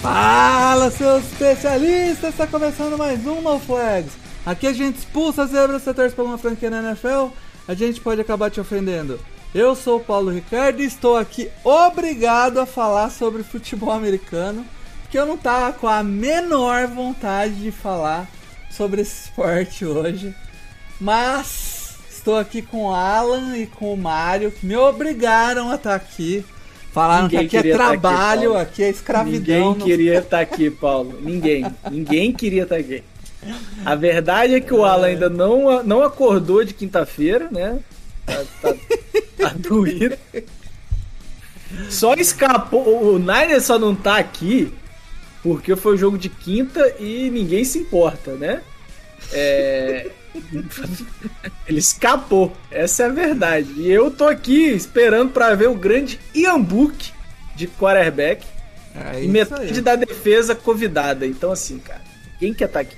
Fala, seus especialistas! Está começando mais um No Flags. Aqui a gente expulsa zebras, você torce pra uma franquia na NFL, a gente pode acabar te ofendendo. Eu sou o Paulo Ricardo e estou aqui obrigado a falar sobre futebol americano, porque eu não tava com a menor vontade de falar sobre esse esporte hoje. Mas estou aqui com o Alan e com o Mário, que me obrigaram a estar aqui. Falaram Ninguém que aqui é aqui, trabalho, Paulo. aqui é escravidão. Ninguém não- queria estar aqui, Paulo. Ninguém. Ninguém queria estar aqui. A verdade é que o Alan ainda não, não acordou de quinta-feira, né? Tá, tá, tá doído. Só escapou. O Niner só não tá aqui porque foi o jogo de quinta e ninguém se importa, né? É. Ele escapou, essa é a verdade. E eu tô aqui esperando pra ver o grande Ian Book de quarterback É e metade aí. da defesa convidada. Então, assim, cara, quem quer estar aqui?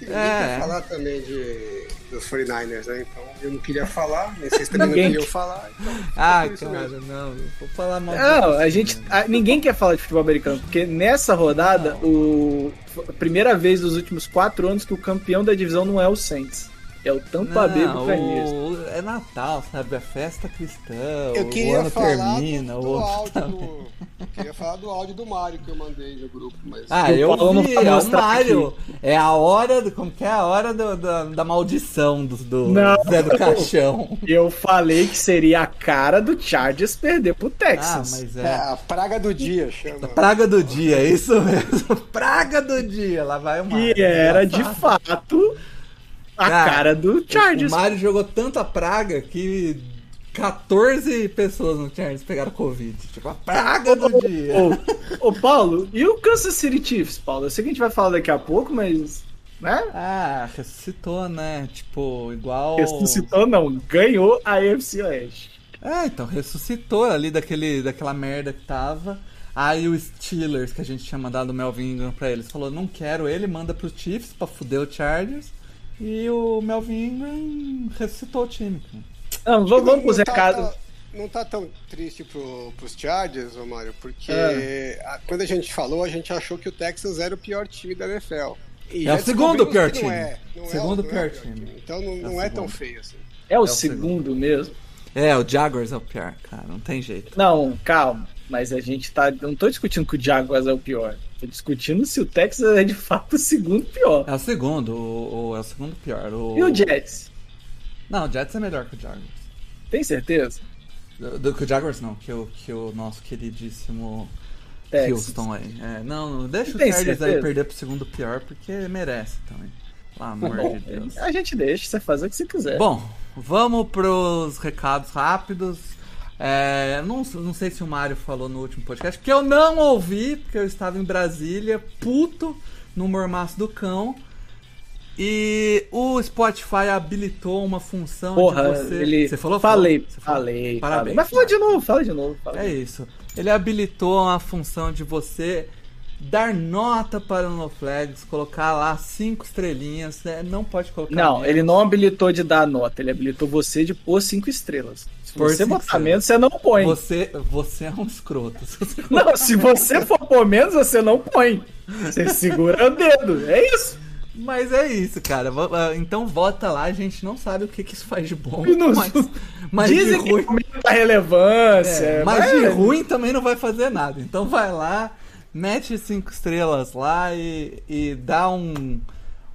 Ninguém É. quer falar também de, dos 49ers, né? Então eu não queria falar, nem vocês também Ninguém não queriam quer. falar. Então, Ah, cara, mesmo. não, vou falar mal. Não, disso, a gente. a- ninguém quer falar de futebol americano, porque nessa rodada, o, a primeira vez dos últimos quatro anos que o campeão da divisão não é o Saints. É o Tampa Bay Buccaneers. o- é Natal, sabe? A festa cristã. Eu o queria ano falar termina, do, o do outro áudio também. do. Eu queria falar do áudio do Mário que eu mandei no grupo, mas. Ah, o eu vi, vai é o Mário. É a hora, do, como que é a hora do- da, da maldição do, do Não. Zé do Caixão. Eu falei que seria a cara do Chargers perder pro Ah, Texas. mas É é. a praga do dia, chama. Praga do dia, é isso mesmo. Praga do dia, lá vai o Mário. que era de fato a Cara, cara do Chargers. O Mário jogou tanta praga que 14 pessoas no Chargers pegaram Covid. Tipo, a praga do dia. Ô, ô, Paulo, e o Kansas City Chiefs, Paulo? Eu sei que a gente vai falar daqui a pouco, mas. Né? Ah, ressuscitou, né? Tipo, igual. Ressuscitou, não. Ganhou a AFC Oeste. É, então, ressuscitou ali daquele, daquela merda que tava. Aí o Steelers, que a gente tinha mandado o Melvin Ingram pra eles, falou: não quero ele, manda pro Chiefs pra fuder o Chargers. E o Melvin Ingram ressuscitou o time. cara. Não, vamos, vamos pros Não tá- recados. tá- Não tá tão triste pro, pros Chargers, ô Mário, porque É. a- quando a gente falou, a gente achou que o Texas era o pior time da NFL. E É o segundo pior time. Não é, não é o- Segundo não é o pior time. Então não, não o é, tão segundo. feio assim. É o, o segundo mesmo. É, o Jaguars é o pior, cara, não tem jeito. Não, calma. Mas a gente tá. eu Não tô discutindo que o Jaguars é o pior. Tô discutindo se o Texas é de fato o segundo pior. É o segundo, o, o- é o segundo pior. O... E o Jets? Não, o Jets é melhor que o Jaguars. Tem certeza? Do, do- que o Jaguars não, que o, que o nosso queridíssimo Texas. Houston aí. É, não, deixa o Chargers aí perder pro segundo pior, porque merece também. Pelo amor Bom, de Deus. a gente deixa você fazer o que você quiser. Bom, vamos pros recados rápidos. É, não, não sei se o Mário falou no último podcast, porque eu não ouvi, porque eu estava em Brasília, puto, no Mormaço do Cão. E o Spotify habilitou uma função Porra, de você. ele. Você falou? Falei, Falou? Você falou? falei. Parabéns. falei. Mas fala de novo, fala de novo. Fala É isso. Ele habilitou uma função de você dar nota para o No Flags, colocar lá cinco estrelinhas. né? Não pode colocar. Não, menos. ele não habilitou de dar nota, ele habilitou você de pôr cinco estrelas. Se Pôr você botar estrelas. menos, você não põe. Você, você é um escroto. Se Não, se você for pôr menos, você não põe. Você segura o dedo. É isso. Mas é isso, cara. Então vota lá, a gente não sabe o que, que isso faz de bom. Não- Mas, mas de Dizem que ruim. aumenta a relevância. é, mas mas de ruim também não vai fazer nada. Então vai lá, mete cinco estrelas lá e, e dá um,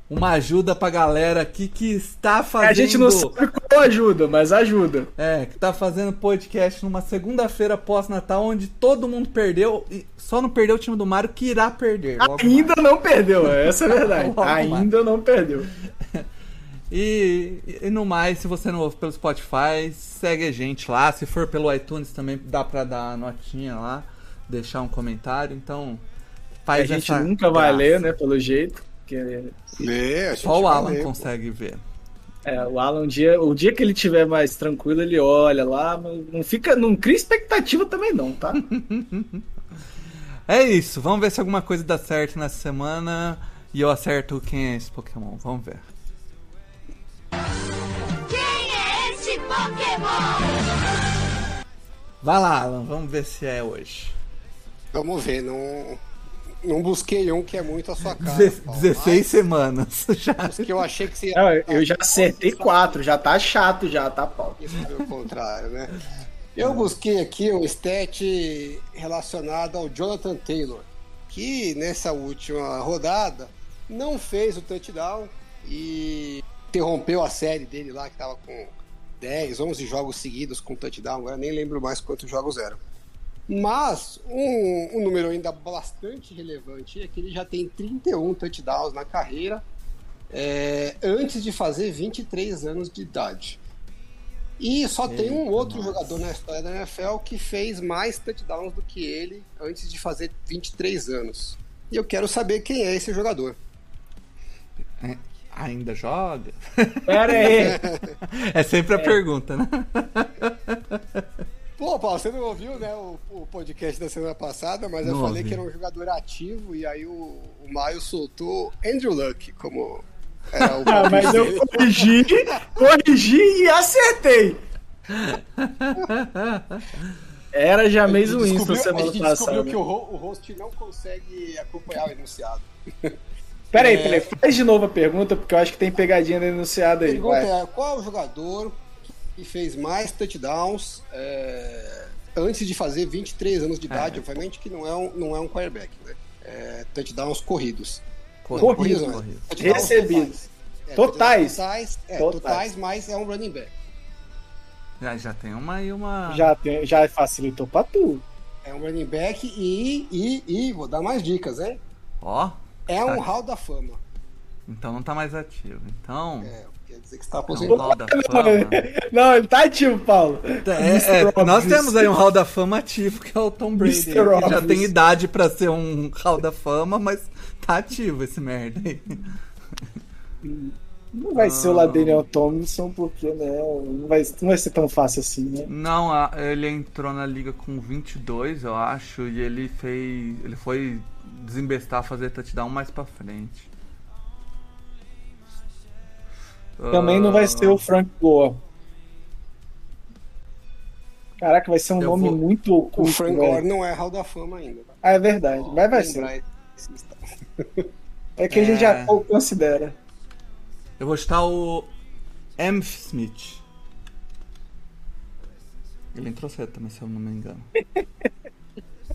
uma ajuda pra galera aqui que está fazendo. A gente não sabe qual ajuda, mas ajuda. É, que tá fazendo podcast numa segunda-feira pós-Natal, onde todo mundo perdeu, e só não perdeu o time do Mario, que irá perder. Ainda não perdeu, essa é a verdade. Ainda não perdeu. E, e no mais, se você não ouve pelo Spotify, segue a gente lá. Se for pelo iTunes também dá pra dar a notinha lá. Deixar um comentário, então A faz gente essa nunca vai graça. ler, né? Pelo jeito. Porque, Lê, a gente Só o vai Alan ler. consegue ver. é, o Alan, um dia, o dia que ele tiver mais tranquilo, ele olha lá, mas não fica. Não cria expectativa também, não, tá? É isso, vamos ver se alguma coisa dá certo nessa semana e eu acerto quem é esse Pokémon. Vamos ver. Quem é esse Pokémon? Vai lá, Alan, vamos ver se é hoje. Vamos ver, não, não busquei um que é muito a sua cara. Deze- Paulo, 16 semanas já. que eu achei que você ia. Não, eu já acertei quatro, já tá chato, já, tá pau. Isso pelo contrário, né? Eu busquei aqui um stat relacionado ao Jonathan Taylor, que nessa última rodada não fez o touchdown e interrompeu a série dele lá, que tava com 10, 11 jogos seguidos com touchdown, agora nem lembro mais quantos jogos eram. Mas um, um número ainda bastante relevante é que ele já tem 31 touchdowns na carreira, é, antes de fazer 23 anos de idade. E só tem um Eita, outro nossa. jogador na história da NFL que fez mais touchdowns do que ele antes de fazer 23 anos. E eu quero saber quem é esse jogador. É, ainda joga? Pera aí. É sempre a pergunta, né? Pô, Paulo, você não ouviu né, o, o podcast da semana passada, mas eu Não falei ouvi. que era um jogador ativo e aí o, o Maio soltou Andrew Luck como era o Ah, mas eu corrigi, corrigi e acertei. Era gente Winston descobriu- semana A gente descobriu passada. que o, ho- o host não consegue acompanhar o enunciado. Peraí, É. peraí, faz de novo a pergunta, porque eu acho que tem pegadinha no enunciado A aí. pergunta é: qual é o jogador que fez mais touchdowns é, antes de fazer 23 anos de idade? É. Obviamente que não é um, não é um quarterback, né? É, touchdowns corridos. Corrido, Corrido, não, corrido. touchdowns Recebidos. É, Totais. Totais, é, Totais. totais, mas é um running back. Já, já tem uma e uma. Já, tem- já facilitou pra tu. É um running back e, e, e vou dar mais dicas, hein? Ó, É um Tá. hall da fama. então não tá mais ativo. Então. É, quer dizer que está É um aposentado. fama. Não, ele tá ativo, Paulo. É, é, nós temos aí um hall da fama ativo, que é o Tom Brady. Que já tem idade pra ser um hall da fama, mas tá ativo esse merda aí. Não vai ser o Ladaniel Tomlinson, porque né, não, vai, não vai ser tão fácil assim, né? Não, a- ele entrou na liga com 22, eu acho, e ele fez. Ele foi desembestar, fazer touchdown mais pra frente. Também não vai ser o Frank Gore. Caraca, vai ser um Eu nome vou- muito O oculto. Frank velho. Gore não é hall da fama ainda. tá? Ah, é verdade. Mas vai ser. É que a gente É. já pouco considera. Eu vou chutar o M. Smith. Ele entrou cedo também, se eu não me engano.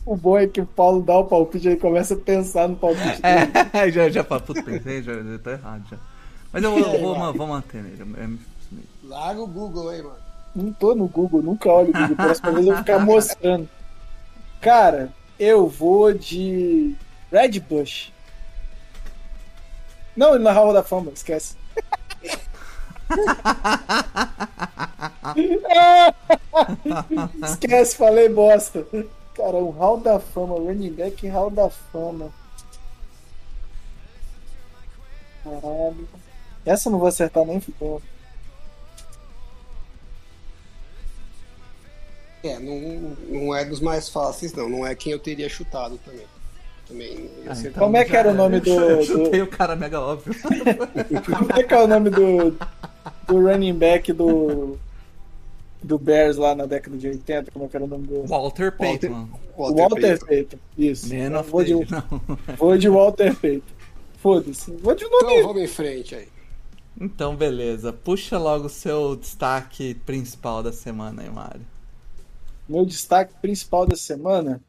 O bom é que o Paulo dá o palpite e ele começa a pensar no palpite. dele. É, já, já, fa- putz, pensei, já, já tô errado já. Mas eu vou, vou, vou manter nele, M. Smith. Larga o Google aí, mano. Não tô no Google, nunca olho o Google. Próxima vez eu vou ficar mostrando. Cara, eu vou de Red Bush. Não, ele não é Hall da Fama, esquece. esquece, falei bosta. Cara, um Hall da Fama, running back Hall da Fama. Caralho. Essa eu não vou acertar nem fudendo. É, não, não é dos mais fáceis, não. Não é quem eu teria chutado também. Também ia Ah, então Como é que era o nome do- Eu do- chutei o cara mega óbvio. Como é que é o nome do, do running back do, do Bears lá na década de 80? Como é que era o nome do. Walter Payton. Walter, Walter Payton. Payton. Isso. Man of vou, de, não. vou de Walter Payton. Foda-se. Vou de Então nome. vamos em frente aí. Então, beleza. Puxa logo o seu destaque principal da semana aí, Mário. Meu destaque principal da semana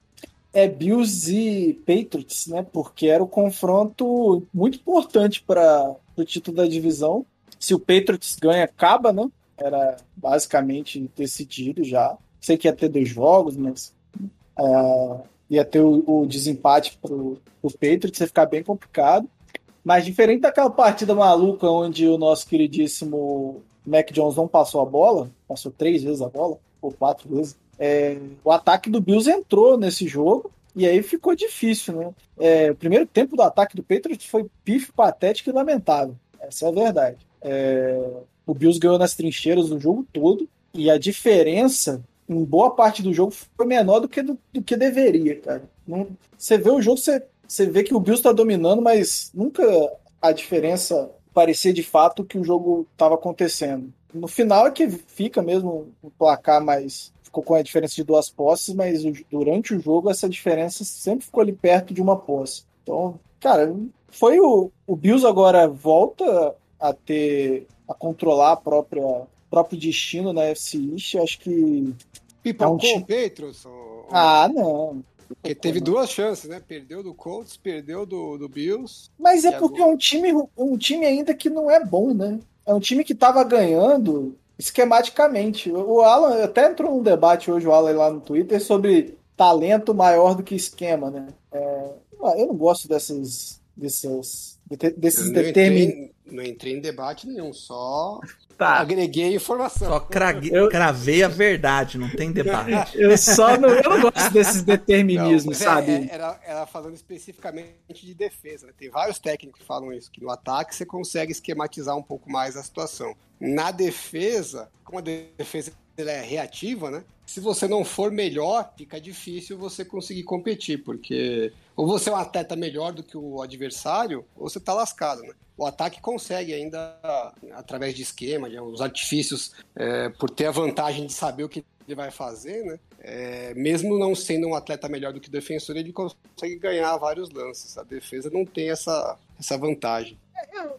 é Bills e Patriots, né? Porque era o confronto muito importante para o título da divisão. Se o Patriots ganha, acaba, né? Era basicamente decidido já. Sei que ia ter dois jogos, mas ah, ia ter o, o desempate pro, pro Patriots, ia ficar bem complicado. Mas diferente daquela partida maluca onde o nosso queridíssimo Mac Jones não passou a bola, passou três vezes a bola, ou quatro vezes, é, o ataque do Bills entrou nesse jogo E aí ficou difícil, né? É, o primeiro tempo do ataque do Patriots foi pífio, patético e lamentável. Essa é a verdade. É, o Bills ganhou nas trincheiras o jogo todo e a diferença em boa parte do jogo foi menor do que, do, do que deveria, cara. Você vê o jogo, você, você vê que o Bills está dominando, mas nunca a diferença parecia de fato que o jogo estava acontecendo. No final é que fica mesmo o placar mais. Ficou com a diferença de duas posses, mas durante o jogo essa diferença sempre ficou ali perto de uma posse. Então, cara, foi o, o Bills agora volta a ter. a controlar a própria próprio destino na FC East. Acho que. Pipocou É um o Patriots? ou- Ah, não. Porque teve duas chances, né? Perdeu do Colts, perdeu do, do Bills. Mas é porque é um time, um time ainda que não é bom, né? É um time que tava ganhando esquematicamente. O Alan até entrou num debate hoje, o Alan lá no Twitter, sobre talento maior do que esquema, né? É, eu não gosto dessas, dessas, desses não determin... entrei, não entrei em debate nenhum, só Tá. agreguei informação. Só crague- Eu- cravei a verdade, não tem debate. Eu só não, eu não gosto desses Não, determinismos, é- sabe? é- era, era falando especificamente de defesa. né? Tem vários técnicos que falam isso, que no ataque você consegue esquematizar um pouco mais a situação. Na defesa, como a defesa é reativa, né? Se você não for melhor, fica difícil você conseguir competir, porque ou você é um atleta melhor do que o adversário, ou você tá lascado, né? O ataque consegue ainda, através de esquema, de os artifícios, é, por ter a vantagem de saber o que ele vai fazer, né? É, mesmo não sendo um atleta melhor do que o defensor, ele consegue ganhar vários lances. A defesa não tem essa, essa vantagem.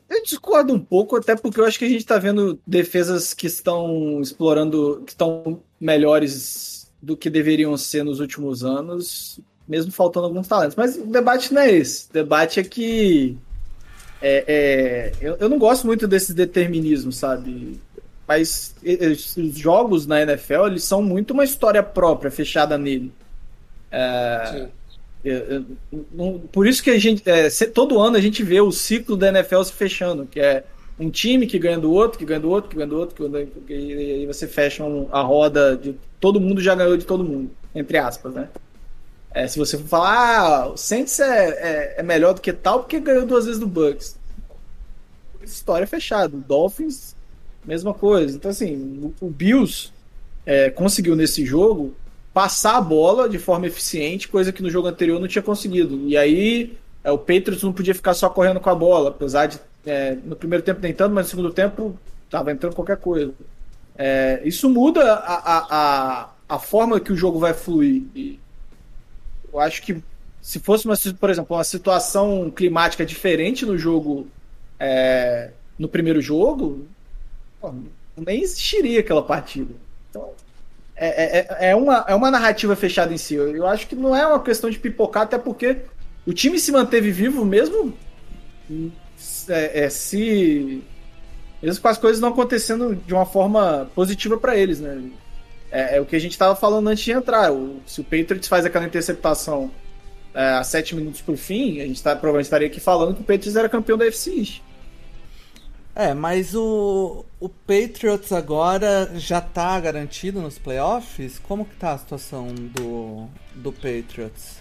Eu discordo um pouco, até porque eu acho que a gente tá vendo defesas que estão explorando, que estão melhores do que deveriam ser nos últimos anos, mesmo faltando alguns talentos. Mas o debate não é esse. O debate é que é, é, eu, eu não gosto muito desses determinismos, sabe? Mas os jogos na NFL, eles são muito uma história própria, fechada nele. Sim. Eu- não- por isso que a gente é, todo ano a gente vê o ciclo da NFL se fechando, que é um time que ganha do outro, que ganha do outro, que ganha do outro, e aí você fecha a roda de todo mundo já ganhou de todo mundo, entre aspas, né? É, se você for falar, ah, o Saints é, é, é melhor do que tal porque ganhou duas vezes do Bucks. História fechada. Dolphins, mesma coisa. Então, assim, o, o Bills é, conseguiu nesse jogo passar a bola de forma eficiente, coisa que no jogo anterior não tinha conseguido. E aí é, o Patriots não podia ficar só correndo com a bola, apesar de é, no primeiro tempo nem tanto, mas no segundo tempo tava entrando qualquer coisa. É, isso muda a, a, a, forma que o jogo vai fluir. E eu acho que se fosse, uma, por exemplo, uma situação climática diferente no jogo, é, no primeiro jogo, pô, nem existiria aquela partida. Então, é, é, é, uma, é uma narrativa fechada em si. Eu, eu acho que não é uma questão de pipocar, até porque o time se manteve vivo mesmo é, é, se mesmo com as coisas não acontecendo de uma forma positiva para eles, né? É, é o que a gente estava falando antes de entrar. O- se o Patriots faz aquela interceptação é, a sete minutos pro fim, a gente tá, provavelmente estaria aqui falando que o Patriots era campeão da FC East. É, mas o, o Patriots agora já tá garantido nos playoffs? Como que tá a situação do, do Patriots?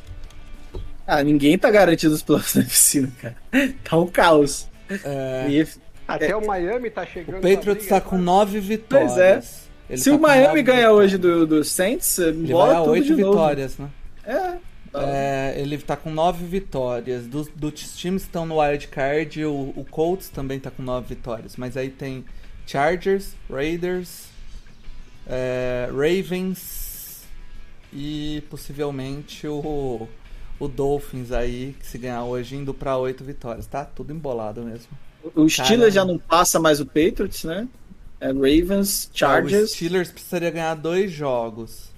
Ah, ninguém tá garantido os playoffs da FC, né, cara? Tá um caos. É, E- Até o Miami tá chegando. o Patriots briga, tá com né? nove vitórias. Pois é. Ele se tá o Miami nove ganha vitórias. hoje do, do Saints, Ele bola vai a tudo oito de novo. vitórias, né? É. É, ele tá com nove vitórias. Dos, dos times que estão no wild card, o, o Colts também tá com nove vitórias. Mas aí tem Chargers, Raiders, é, Ravens e possivelmente o, o Dolphins aí, que se ganhar hoje, indo pra oito vitórias. Tá tudo embolado mesmo. O Steelers já não passa mais o Patriots, né? É Ravens, É, o Chargers. Steelers precisaria ganhar dois jogos.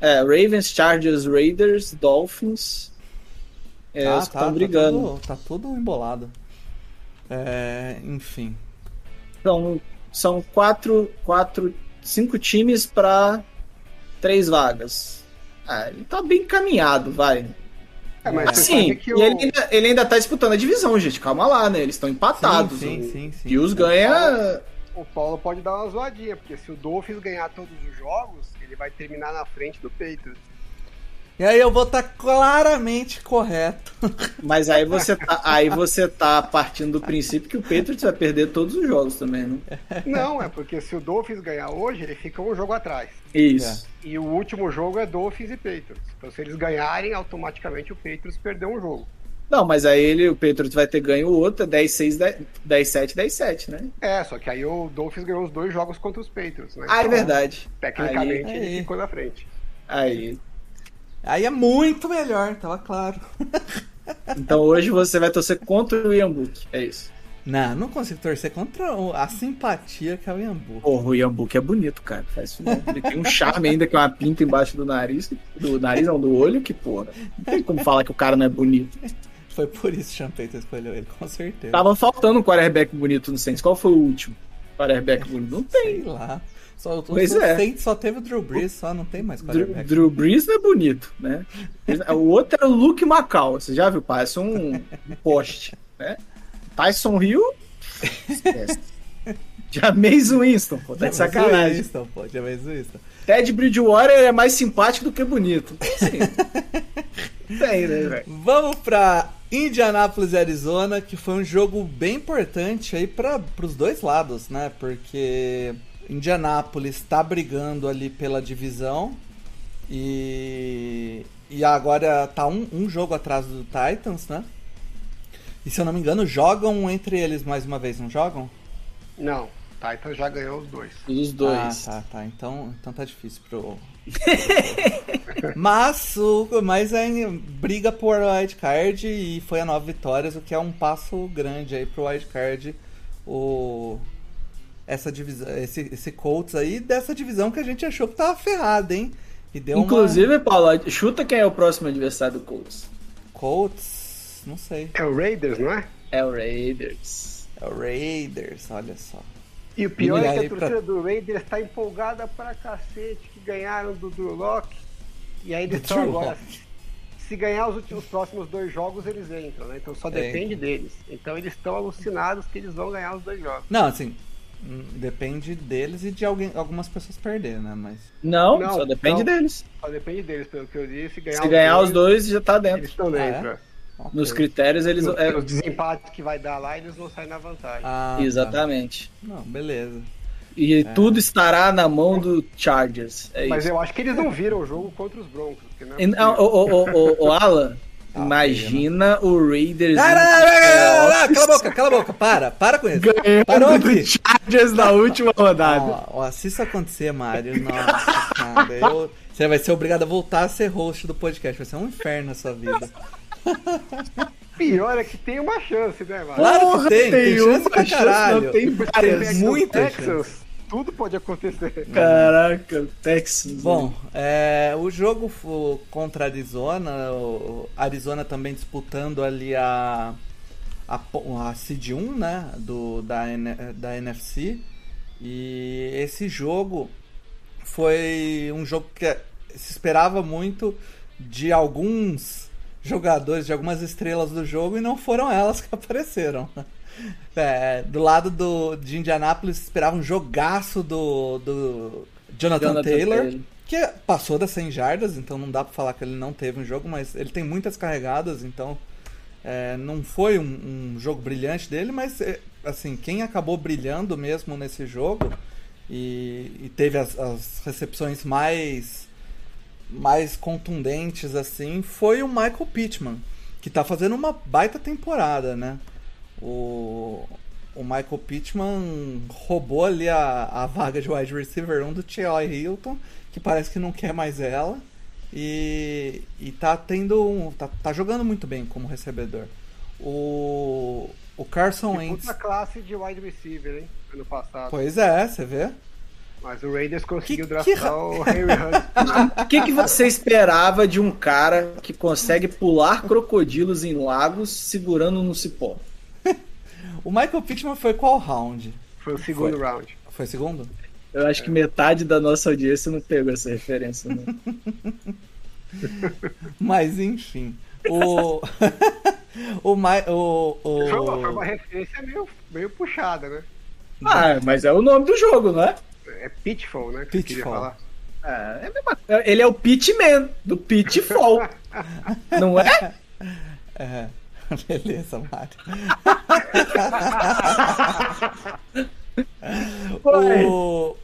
É, Ravens, Chargers, Raiders, Dolphins. É, Ah, os que estão brigando. Tá tudo, tá tudo embolado. É, enfim. Então, são quatro, quatro, cinco times para três vagas. Ah, ele tá bem encaminhado, vai. É, mas você Sim, sabe que e o- ele ainda, ele ainda tá disputando a divisão, gente. Calma lá, né? Eles estão empatados. Sim, O sim, sim, sim. Bills ganha. o Paulo pode dar uma zoadinha, porque se o Dolphins ganhar todos os jogos, ele vai terminar na frente do Patriots. E aí eu vou estar claramente correto. Mas aí você tá, aí você tá partindo do princípio que o Patriots vai perder todos os jogos também, né? Não, é porque se o Dolphins ganhar hoje, ele fica um jogo atrás. Isso. E o último jogo é Dolphins e Patriots. Então se eles ganharem, automaticamente o Patriots perdeu um jogo. Não, mas aí ele, o Patriots vai ter ganho o outro, é 10-6, 10-7, 10-7, né? É, só que aí o Dolphins ganhou os dois jogos contra os Patriots, né? Ah, é Então, verdade. Tecnicamente Aí- ele aí. ficou na frente. Aí. Aí é muito melhor, tava claro. Então hoje você vai torcer contra o Ian Book. É isso. Não, não consigo torcer contra a simpatia que é o Iambu. Porra, o Ian Book é bonito, cara. Faz isso não. Ele tem um charme ainda que é uma pinta embaixo do nariz. Do nariz, não, do olho, que porra. Não tem como falar que o cara não é bonito. Foi por isso que o Sean Payton escolheu ele, com certeza. Tava faltando um quarterback bonito no Saints. Qual foi o último quarterback bonito? Não tem. Sei lá. Só, Pois é. Saints só teve o Drew Brees, só não tem mais Drew, quarterback. Drew Brees não é bonito, né? O outro era o Luke Macau. Você já viu? Parece um, um poste, né? Tyson Hill. Jameis Winston, pô, tá de sacanagem. Winston, pô, Jameis Winston. Ted Bridgewater é mais simpático do que bonito. Sim. Tem, né, velho? Vamos pra Indianapolis e Arizona, que foi um jogo bem importante aí para os dois lados, né? Porque Indianapolis tá brigando ali pela divisão e, e agora tá um, um jogo atrás do Titans, né? E se eu não me engano, jogam entre eles mais uma vez, não jogam? Não, Titans já ganhou os dois. Os dois. Ah, tá, tá. Então, então tá difícil pro. mas, o, mas é briga por wildcard e foi a nove vitórias, o que é um passo grande aí pro wildcard. O, essa divisão, esse, esse Colts aí, dessa divisão que a gente achou que tava ferrada, hein? E deu Inclusive, Paulo, chuta quem é o próximo adversário do Colts. uma. Colts, não sei. É o Raiders, não é? É o Raiders. É o Raiders, olha só. E o pior E é que a torcida pra- do Raiders tá empolgada pra cacete, que ganharam do Drew Locke. E aí eles Do estão agora. Lock. Se ganhar os, últimos, os próximos dois jogos, eles entram, né? Então só É. depende deles. Então eles estão alucinados que eles vão ganhar os dois jogos. Não, assim, hum, depende deles e de alguém, algumas pessoas perder, né? Mas. Não, Não, só depende não. deles. Só depende deles, pelo que eu disse. Se ganhar, Se ganhar os dois, já tá eles dentro. estão Ah, dentro. é? é. Ok. Nos critérios, eles. Os, é, os desempates que vai dar lá, eles vão sair na vantagem. Ah, tá. exatamente. Não, beleza. E tudo estará na mão do Chargers. É Mas isso. eu acho que eles não viram o jogo contra os Broncos. porque não é E- ah. O, o, o, o Alan, Ah, imagina o Raiders. Não, não, não, não, não, cala a boca, cala a boca, para, para com isso. Parou aqui. Chargers na última rodada. Ó, ó, se isso acontecer, Mário, nossa, cara, eu- você vai ser obrigado a voltar a ser host do podcast, vai ser um inferno na sua vida. Pior é que tem uma chance, né, mano? Claro que Porra, tem, tem chance uma pra caralho. não tem Tem várias. Texans, muita Texans, tudo pode acontecer. Caraca, Texans. Bom, é, o jogo contra Arizona, Arizona também disputando ali a, a, a Seed 1, né, do, da, da NFC. E esse jogo foi um jogo que se esperava muito de alguns jogadores, de algumas estrelas do jogo, e não foram elas que apareceram. É, do lado do, de Indianápolis, se esperava um jogaço do, do Jonathan, Jonathan Taylor, Taylor. que passou das 100 jardas, então não dá pra falar que ele não teve um jogo, mas ele tem muitas carregadas, então é, não foi um, um jogo brilhante dele, mas é, assim, quem acabou brilhando mesmo nesse jogo e, e teve as, as recepções mais mais contundentes assim foi o Michael Pittman, que tá fazendo uma baita temporada, né? O, o Michael Pittman roubou ali a, a vaga de wide receiver 1 do T.Y. Hilton, que parece que não quer mais ela. E, e tá tendo. um- Tá, tá jogando muito bem como recebedor. O, o Carson Wentz. puta classe de wide receiver, hein? Ano passado. Pois é, você vê? Mas o Raiders conseguiu Que- que draftar ra- o Henry Hunt. O que, que você esperava de um cara que consegue pular crocodilos em lagos segurando no cipó? O Michael Pittman foi qual round? Foi o segundo Foi. round. Foi segundo? Eu acho que metade da nossa audiência não pegou essa referência. Né? Mas enfim. O. o, Mi- o, o... Foi, uma, foi uma referência meio, meio puxada, né? Ah, mas é o nome do jogo, não é? É Pitfall, né? Que Pitfall. falar. É coisa. Ele é o Pitman, do Pitfall. não é? É. Beleza, Mário. Vai. o,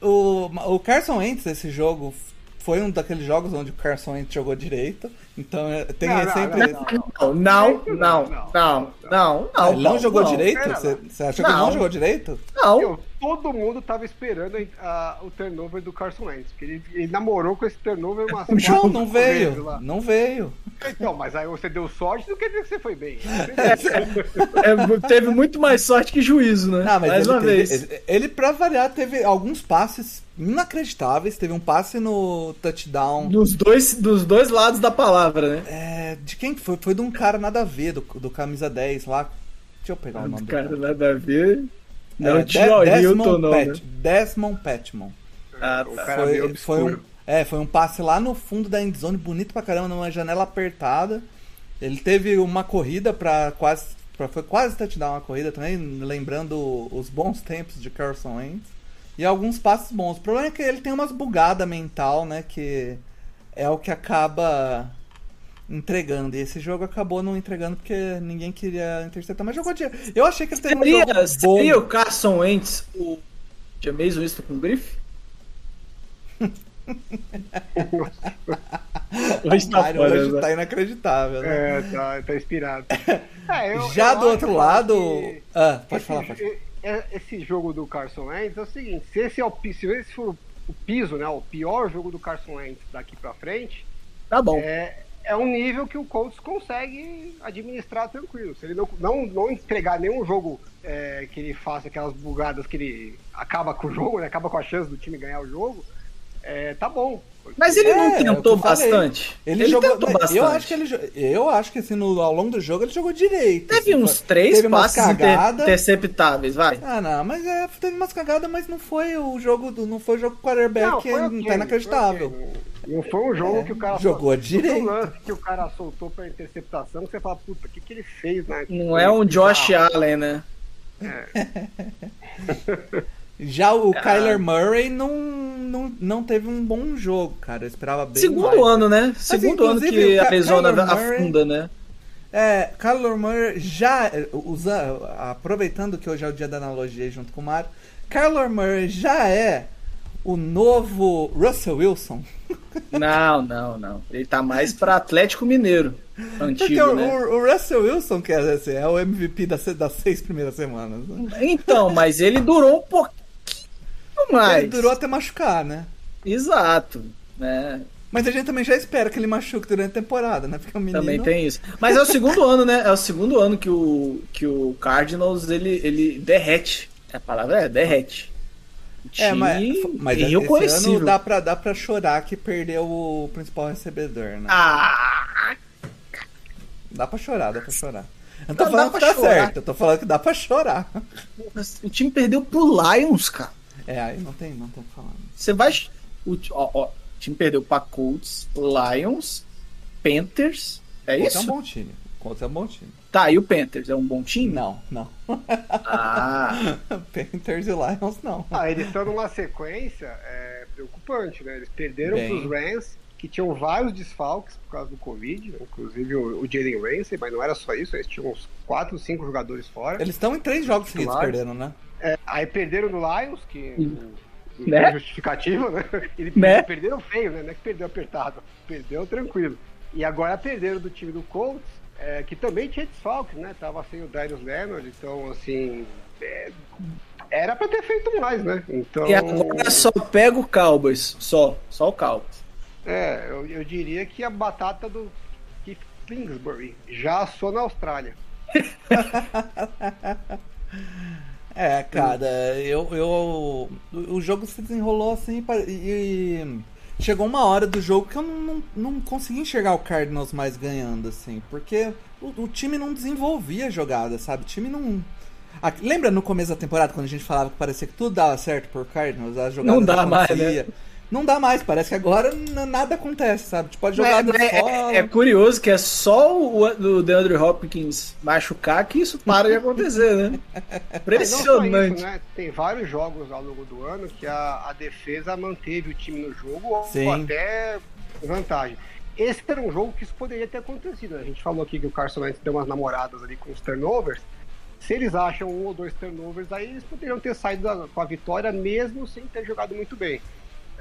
o, o Carson Wentz, esse jogo, foi um daqueles jogos onde o Carson Wentz jogou direito. Então é, tem Não, não, sempre. não, Não, não. não, não, não, ele não jogou não. direito? Você achou que ele não jogou direito? Não, todo mundo tava esperando a- o turnover do Carson Wentz, porque ele, ele namorou com esse turnover umas Não, quatro, não veio. lá. Não veio. Então, mas aí você deu sorte, não quer dizer que você foi bem. é, teve muito mais sorte que juízo, né? Não, mas mais uma teve- vez. Ele, ele, pra variar, teve alguns passes inacreditáveis. Teve um passe no touchdown. Dos dois, dos dois lados da palavra, né? É, de quem que foi? Foi de um cara nada a ver, do, do camisa 10 lá. Deixa eu pegar o nome do Cara, nada a ver. Não É, tinha o Hilton, não. Né? Desmond Patmon. Ah, tá. cara Foi, foi, um, é, foi um passe lá no fundo da endzone, bonito pra caramba, numa janela apertada. Ele teve uma corrida pra quase. Pra, foi quase touchdown uma corrida também, lembrando os bons tempos de Carson Wentz. E alguns passes bons. O problema é que ele tem umas bugadas mental, né? Que é o que acaba entregando. E esse jogo acabou não entregando porque ninguém queria interceptar. Mas jogou de. Eu achei que ele teve um Seria, jogo bom. seria o Carson Wentz o Jameis Winston com grife? Hoje tá Mário foda, hoje né? tá inacreditável, né? É, tá, tá inspirado. É, eu- Já eu do outro lado. que Ah, pode esse, falar, pode falar. é- Esse jogo do Carson Wentz é o seguinte: se esse, é o, se esse for o piso, né, o pior jogo do Carson Wentz daqui pra frente, Tá bom. é, é um nível que o Colts consegue administrar tranquilo. Se ele não, não, não entregar nenhum jogo é, que ele faça aquelas bugadas que ele acaba com o jogo, né, acaba com a chance do time ganhar o jogo, é, tá bom. Mas ele É, não é tentou bastante. Ele, jogou. tentou bastante. Eu acho que ele. Eu acho que assim, no, ao longo do jogo ele jogou direito. Teve assim, uns três teve passes cagada. interceptáveis, vai. Ah, não, mas é, teve umas cagadas, mas não foi o jogo do. Não foi o jogo quarterback, foi não ok, tá inacreditável. foi ok. Não foi um jogo É, que o cara jogou foi um direito. lance que o cara soltou pra interceptação que você fala, puta, o que, que ele fez, né? Não é um Josh Allen, né? Já o Kyler Murray não, não, não teve um bom jogo, cara. Eu esperava bem. Segundo mais. ano, né? Segundo ano que a Arizona Kyler Murray- afunda, né? É, Kyler Murray já é, usa, aproveitando que hoje é o dia da analogia junto com o Mário, Kyler Murray já é o novo Russell Wilson. Não, não, não. Ele tá mais pra Atlético Mineiro. Porque Antigo, o, né? o- Russell Wilson, que é, assim, é o MVP das, das seis primeiras semanas. né? Então, mas ele durou um pouquinho mais. Ele durou até machucar, né? Exato. Né? Mas a gente também já espera que ele machuque durante a temporada, né? Porque o menino... Também tem isso. Mas é o segundo ano, né? É o segundo ano que o, que o Cardinals ele, ele derrete. A palavra é derrete. É, mas, mas esse irreconhecível. ano dá pra, dá pra chorar que perdeu o principal recebedor, né? Ah, Dá pra chorar, dá pra chorar. Eu não tô Não, falando que tá chorar. certo, eu tô falando que dá pra chorar. o time perdeu pro Lions, cara. É, aí não tem, não tem o que falar. Você vai. O, ó, ó, o time perdeu pra Colts, Lions, Panthers. É Colts é um isso? bom time. Colts é um bom time. Tá, e o Panthers é um bom time? Não, não. Ah, Panthers e Lions não. Ah, eles estão numa sequência é, preocupante, né? Eles perderam Bem. pros Rams, que tinham vários desfalques por causa do Covid, inclusive o, o Jalen Ramsey, mas não era só isso, eles tinham uns 4, 5 jogadores fora. Eles estão em três jogos seguidos perdendo, né? É, aí perderam no Lions, que não Né? justificativa, né? Ele Né? perderam feio, né? Não é que perdeu apertado, perdeu tranquilo. E agora perderam do time do Colts, é, que também tinha desfalques, né? Tava sem o Darius Leonard, então assim. é, era pra ter feito mais, né? Então. e agora só pega o Cowboys. Só, só o Cowboys. É, eu, eu diria que a batata do Keith Kingsbury já assou na Austrália. É, cara, eu, eu. O jogo se desenrolou assim e. Chegou uma hora do jogo que eu não, não, não consegui enxergar o Cardinals mais ganhando, assim, porque o, o time não desenvolvia a jogada, sabe? O time não. Ah, lembra no começo da temporada quando a gente falava que parecia que tudo dava certo por Cardinals? A jogada Não dá mais, né? Não dá mais. Parece que agora nada acontece, sabe? Tipo, a jogada é, é- solo. é curioso que é só o, o DeAndre Hopkins machucar que isso para de acontecer, né? É, Impressionante. isso, né? Tem vários jogos ao longo do ano que a, a defesa manteve o time no jogo ou Sim. até vantagem. Esse era um jogo que isso poderia ter acontecido. né? A gente falou aqui que o Carson Wentz deu umas namoradas ali com os turnovers. Se eles acham um ou dois turnovers, aí eles poderiam ter saído da- com a vitória mesmo sem ter jogado muito bem.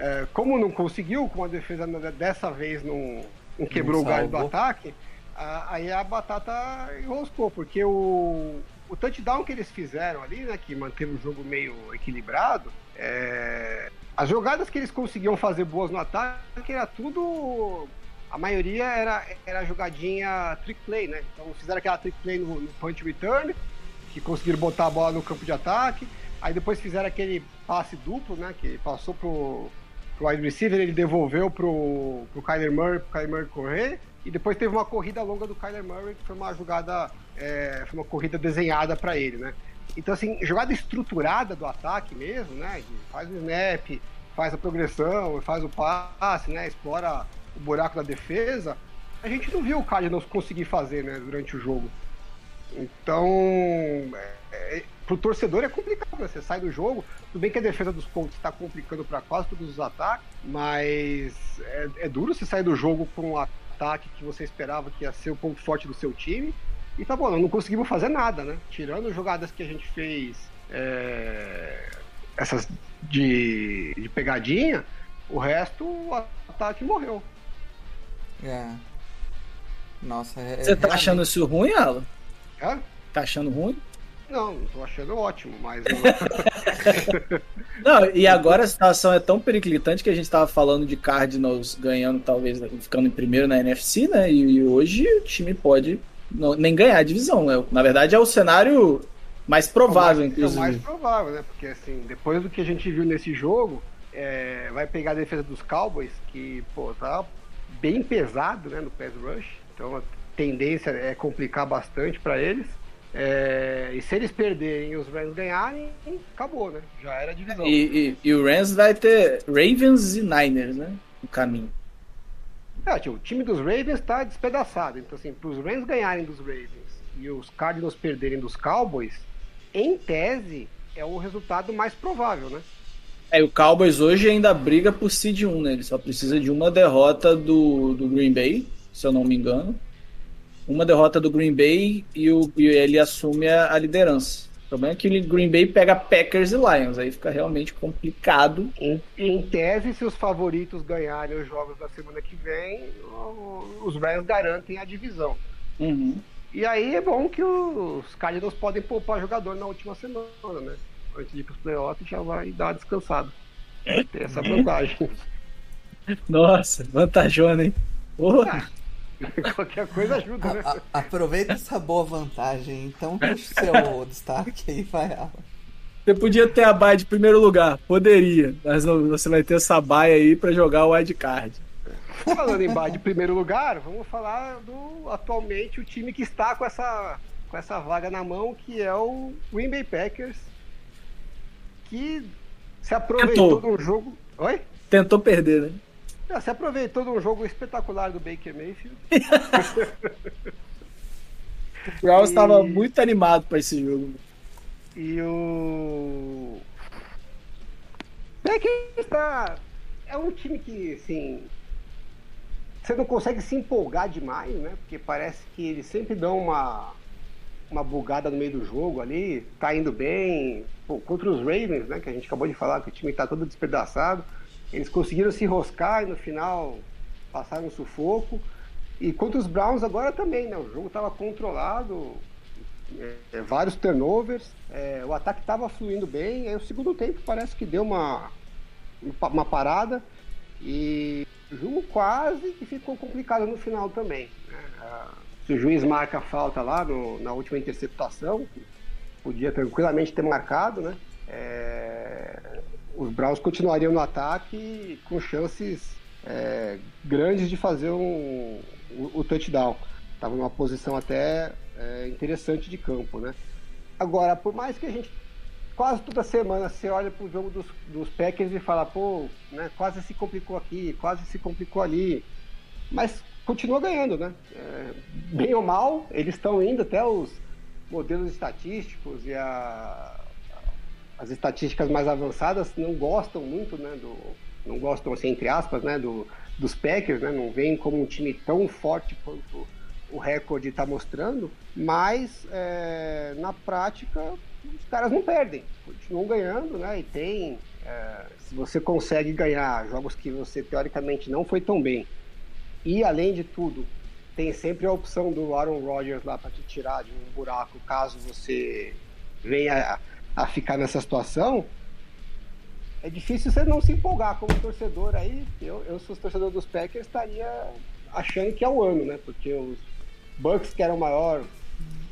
É, como não conseguiu, como a defesa dessa vez não, não quebrou o galho do ataque, a- aí a batata enroscou, porque o, o touchdown que eles fizeram ali, né, que manteve o jogo meio equilibrado, é, as jogadas que eles conseguiam fazer boas no ataque era tudo. A maioria era, era jogadinha trick play, né? Então fizeram aquela trick play no, no punch return, que conseguiram botar a bola no campo de ataque. Aí depois fizeram aquele passe duplo, né? Que passou pro wide receiver, ele devolveu pro, pro Kyler Murray, pro Kyler Murray correr. E depois teve uma corrida longa do Kyler Murray, que foi uma jogada, é, foi uma corrida desenhada para ele, né? Então, assim, jogada estruturada do ataque mesmo, né? Faz o snap, faz a progressão, faz o passe, né? Explora o buraco da defesa. A gente não viu o Cardinals conseguir fazer, né? Durante o jogo. Então, é, é, pro torcedor é complicado, né? Você sai do jogo, tudo bem que a defesa dos Colts está complicando para quase todos os ataques, mas é, é duro você sair do jogo com um ataque que você esperava que ia ser o ponto forte do seu time. E tá bom, não conseguimos fazer nada, né? Tirando jogadas que a gente fez, é, essas de, de pegadinha, o resto, o ataque morreu. É. Nossa, é. Você é tá realmente- achando isso ruim, Alan? É? Tá achando ruim? Não, tô achando ótimo, mas Não, e agora a situação é tão periclitante que a gente tava falando de Cardinals ganhando, talvez, ficando em primeiro na NFC, né? E, e hoje o time pode não- nem ganhar a divisão, né? Na verdade, é o cenário mais provável, é mais, é o inclusive. mais provável, né? Porque assim, depois do que a gente viu nesse jogo, é, vai pegar a defesa dos Cowboys, que, pô, tá bem pesado, né, no pass rush. Então a tendência é complicar bastante para eles. É, e se eles perderem e os Rams ganharem, acabou, né? Já era a divisão. E, e- e o Rams vai ter Ravens e Niners, né? No caminho. É, tio, o time dos Ravens tá despedaçado. Então, assim, pros Rams ganharem dos Ravens e os Cardinals perderem dos Cowboys, em tese, é o resultado mais provável, né? É, e o Cowboys hoje ainda briga por seed 1, né? Ele só precisa de uma derrota do, do Green Bay, se eu não me engano. Uma derrota do Green Bay e, o, e ele assume a, a liderança. O problema é que o Green Bay pega Packers e Lions, aí fica realmente complicado. Em, em tese, se os favoritos ganharem os jogos da semana que vem, os Rams garantem a divisão. Uhum. E aí é bom que os Cardinals podem poupar jogador na última semana, né? Antes de ir pros playoffs, já vai dar uma descansada. Tem essa vantagem. Nossa, vantajona, hein? Porra. Qualquer coisa ajuda, né? A- a- aproveita essa boa vantagem. Então, puxa o seu destaque aí, vai, Alan. Você podia ter a baia de primeiro lugar, poderia, mas não- você vai ter essa baia aí pra jogar o wild card. Falando em bar de primeiro lugar, vamos falar do atualmente o time que está com essa, com essa vaga na mão, que é o Green Bay Packers, que se aproveitou de Tentou. um jogo. Oi? Tentou perder, né? Se aproveitou de um jogo espetacular do Baker Mayfield. O Browns E- estava muito animado pra esse jogo. E o. Packers está. É um time que, assim. Você não consegue se empolgar demais, né? Porque parece que eles sempre dão uma. Uma bugada no meio do jogo ali, tá indo bem. Pô, contra os Ravens, né? Que a gente acabou de falar que o time tá todo despedaçado. Eles conseguiram se enroscar e no final passaram um sufoco. E contra os Browns agora também, né? O jogo estava controlado, é, vários turnovers, é, o ataque estava fluindo bem, aí o segundo tempo parece que deu uma, uma parada e o jogo quase que ficou complicado no final também. né? Ah, Se o juiz marca a falta lá no- na última interceptação, podia tranquilamente ter marcado, né? É, os Browns continuariam no ataque com chances é, grandes de fazer um, o, o touchdown. Estava numa posição até é, interessante de campo, né? Agora, por mais que a gente quase toda semana você olha pro jogo dos, dos Packers e fala, pô, né, quase se complicou aqui, quase se complicou ali. Mas continua ganhando, né? É, bem ou mal, eles estão indo até os modelos estatísticos e a- as estatísticas mais avançadas não gostam muito, né? Do, não gostam, assim, entre aspas, né? Do, dos Packers, né? Não veem como um time tão forte quanto o recorde está mostrando, mas é, na prática os caras não perdem, continuam ganhando, né? E tem, é, se você consegue ganhar jogos que você teoricamente não foi tão bem, e além de tudo, tem sempre a opção do Aaron Rodgers lá para te tirar de um buraco caso você venha a, ficar nessa situação. É difícil você não se empolgar como torcedor aí. Eu, eu se fosse torcedor dos Packers, estaria achando que é o ano, né? Porque os Bucks, que era o maior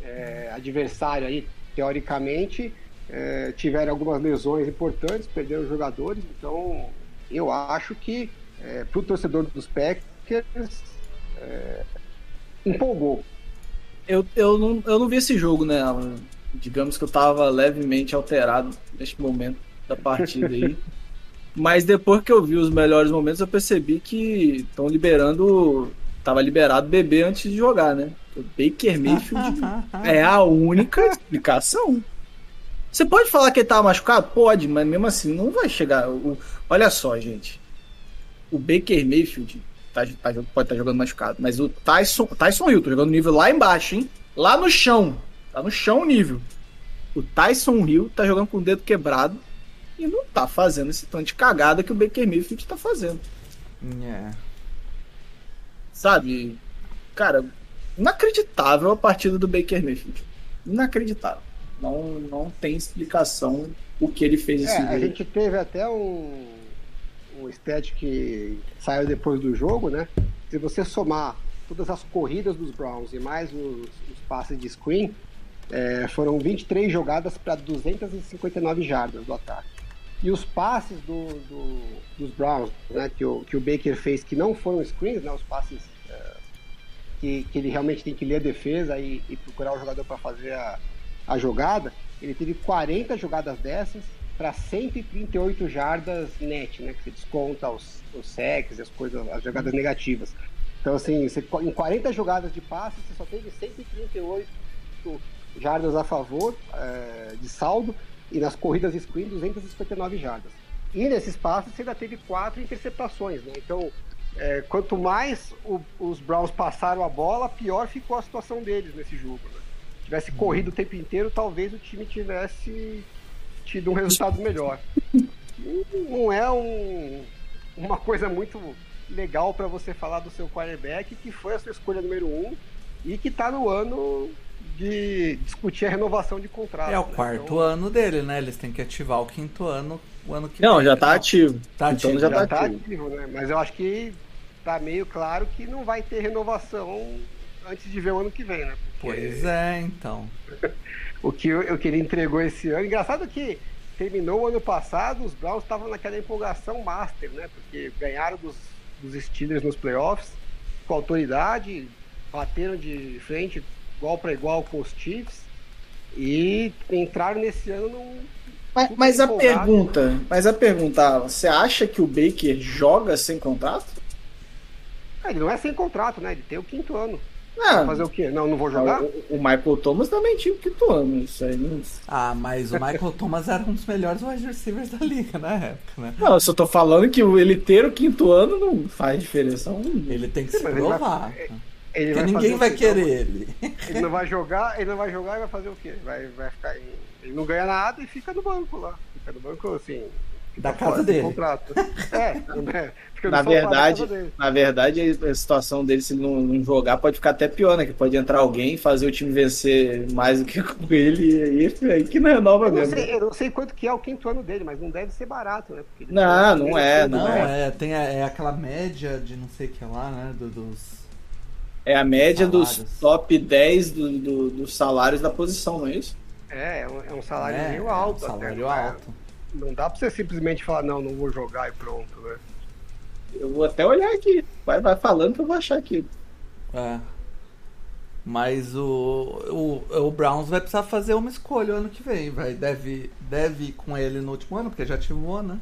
é, adversário aí, teoricamente, é, tiveram algumas lesões importantes, perderam jogadores. Então, eu acho que é, para o torcedor dos Packers é, empolgou. Eu, eu, não, eu não vi esse jogo, né? Alan? Digamos que eu tava levemente alterado neste momento da partida aí. Mas depois que eu vi os melhores momentos, eu percebi que estão liberando. Tava liberado beber antes de jogar, né? O Baker Mayfield é a única explicação. Você pode falar que ele tava machucado? Pode, mas mesmo assim não vai chegar. O- olha só, gente. O Baker Mayfield tá- tá- pode estar jogando machucado, mas o Tyson, Tyson Hill tá jogando nível lá embaixo, hein? Lá no chão. Tá no chão o nível. O Tyson Hill tá jogando com o dedo quebrado e não tá fazendo esse tanto de cagada que o Baker Mayfield tá fazendo. É. Sabe? Cara, inacreditável a partida do Baker Mayfield. Inacreditável. Não, não tem explicação o que ele fez esse É, a jogo. gente teve até um, um stat que saiu depois do jogo, né? Se você somar todas as corridas dos Browns e mais os, os passes de screen, é, foram 23 jogadas para 259 jardas do ataque. E os passes do, do- dos Browns, né, que, o, que o Baker fez, que não foram screens, né, os passes é, que, que ele realmente tem que ler a defesa e, e procurar o jogador para fazer a, a jogada, ele teve 40 jogadas dessas para 138 jardas net, né? Que você desconta os, os sacks, as coisas, as jogadas negativas. Então, assim, você, em 40 jogadas de passe, você só teve 138 jardas a favor eh, de saldo e nas corridas screen 259 jardas. E nesses passes você ainda teve quatro interceptações, né? Então, eh, quanto mais o- os Browns passaram a bola, pior ficou a situação deles nesse jogo. Né? tivesse corrido o tempo inteiro, talvez o time tivesse tido um resultado melhor. Não é um- uma coisa muito legal para você falar do seu quarterback, que foi a sua escolha número um e que está no ano de discutir a renovação de contrato. É o né? quarto Então, ano dele, né? Eles têm que ativar o quinto ano o ano que Não, vem. já tá ativo. Tá então ativo, já Já tá está ativo. ativo, né? Mas eu acho que tá meio claro que não vai ter renovação antes de ver o ano que vem, né? Porque- Pois é, então. o que, o que ele entregou esse ano. Engraçado que terminou o ano passado, os Browns estavam naquela empolgação master, né? Porque ganharam dos, dos Steelers nos playoffs com autoridade, bateram de frente igual para igual com os Chiefs e entraram nesse ano num. Mas, mas a pergunta, mas a pergunta, você acha que o Baker joga sem contrato? Ah, Ele não é sem contrato, né? Ele tem o quinto ano. Não, fazer o quê? Não, não vou jogar? o, o Michael Thomas também tinha o quinto ano. Isso aí não... Ah, mas o Michael Thomas era um dos melhores wide receivers da liga na época, né? não, eu só tô falando que ele ter o quinto ano não faz diferença. Ele tem que se mas ele vai- provar. Ele vai ninguém vai quê? querer ele. Ele não vai jogar, ele não vai jogar e vai fazer o quê? Vai, vai ficar em... Ele não ganha nada e fica no banco lá. Fica no banco assim. Da casa dele. Contrato. É, né? Fica Na da verdade, casa dele. na verdade, a situação dele, se não, não jogar, pode ficar até pior, né? Que pode entrar alguém e fazer o time vencer mais do que com ele e aí, que não renova Eu não, mesmo. sei, eu não sei quanto que é o quinto ano dele, mas não deve ser barato, né? Porque ele Não, tem- não é, Não, não é, tem a- é aquela média de não sei o que lá, né? do- dos. É a média dos Salários. top 10 do, do- dos salários da posição, não é isso? É, é um, é um salário é, meio é um alto. até, salário não é? alto. Não dá pra você simplesmente falar, não, não vou jogar e pronto, né? Eu vou até olhar aqui. Vai, vai falando que eu vou achar aqui. É. Mas o, o, o Browns vai precisar fazer uma escolha o ano que vem. Vai, deve, deve ir com ele no último ano, porque já ativou, né?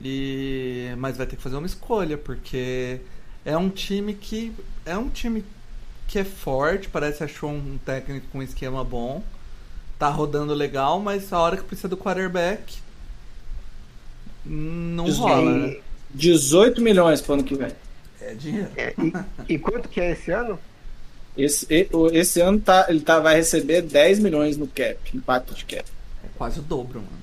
E, mas vai ter que fazer uma escolha, porque é um time que. É um time que é forte, parece que achou um técnico com um esquema bom. Tá rodando legal, mas a hora que precisa do quarterback. Não Diz- rola, né? 18 milhões pro ano que vem. É dinheiro. É, e, e quanto que é esse ano? Esse, esse ano tá, ele tá, vai receber 10 milhões no cap, impacto de cap. É quase o dobro, mano.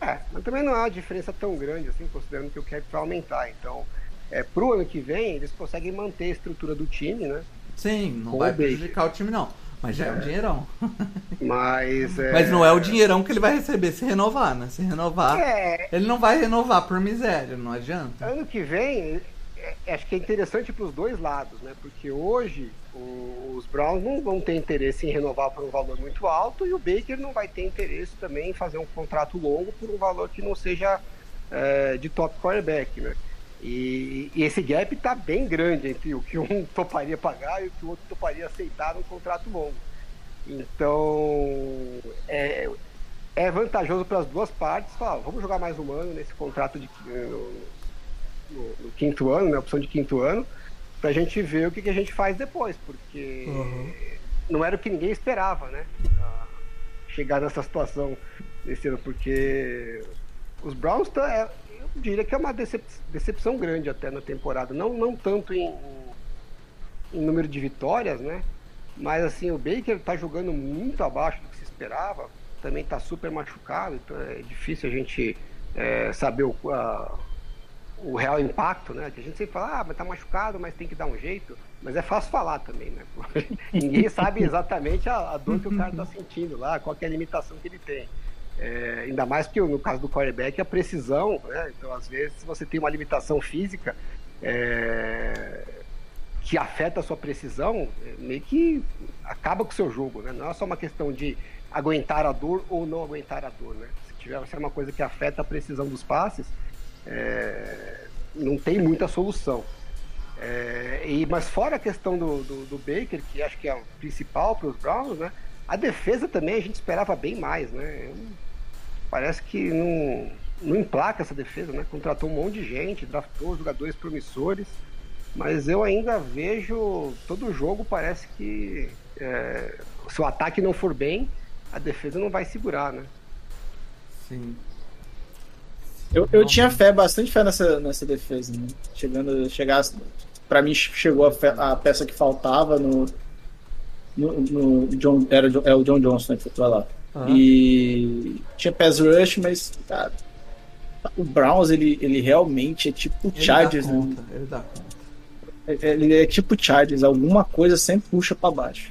É, mas também não há uma diferença tão grande assim, considerando que o cap vai aumentar. Então, é, pro ano que vem, eles conseguem manter a estrutura do time, né? Sim, não Com vai o prejudicar o time, não. Mas já é, um dinheirão. Mas. É, Mas não é o dinheirão que ele vai receber se renovar, né? Se renovar. É, Ele não vai renovar por miséria, não adianta. ano que vem, é, é, acho que é interessante para os dois lados, né? Porque hoje o- os Browns não vão ter interesse em renovar por um valor muito alto e o Baker não vai ter interesse também em fazer um contrato longo por um valor que não seja é, de top quarterback, né? E, e esse gap está bem grande entre o que um toparia pagar e o que o outro toparia aceitar num contrato longo. Então, é, é vantajoso para as duas partes. Falar, "Ah, vamos jogar mais um ano nesse contrato de, no, no- no quinto ano, né, opção de quinto ano, para a gente ver o que, que a gente faz depois, porque não era o que ninguém esperava, né? Chegar nessa situação esse ano, porque os Browns, tá, é, diria que é uma decep- decepção grande até na temporada, não, não tanto em, em número de vitórias, né? Mas assim, o Baker tá jogando muito abaixo do que se esperava, também tá super machucado, então é difícil a gente é, saber o, a- o real impacto, né? A gente sempre fala, ah, mas tá machucado, mas tem que dar um jeito. Mas é fácil falar também, né? Ninguém sabe exatamente a, a dor que o cara tá sentindo lá, qual é a limitação que ele tem. É, ainda mais que no caso do quarterback, a precisão, né? Então, às vezes, se você tem uma limitação física, é, que afeta a sua precisão, é, meio que acaba com o seu jogo, né? Não é só uma questão de aguentar a dor ou não aguentar a dor, né? Se tiver se é uma coisa que afeta a precisão dos passes, é, não tem muita solução. É, e, mas fora a questão do, do, do Baker, que acho que é o principal para os Browns, né? A defesa também a gente esperava bem mais, né? Eu- parece que não, não emplaca essa defesa, né? Contratou um monte de gente, draftou jogadores promissores, mas eu ainda vejo todo jogo parece que é, se o ataque não for bem, a defesa não vai segurar, né? Sim. Eu, eu tinha fé, bastante fé nessa, nessa defesa, né? Chegando, chegar, pra mim chegou a, fe- a peça que faltava no, no, no John, era, é o John Johnson né, que foi lá. Aham. E tinha pass rush, mas cara, o Browns ele, ele realmente é tipo o Ele Chargers, dá né? conta, ele dá conta. É- Ele é tipo o Chargers, alguma coisa sempre puxa pra baixo.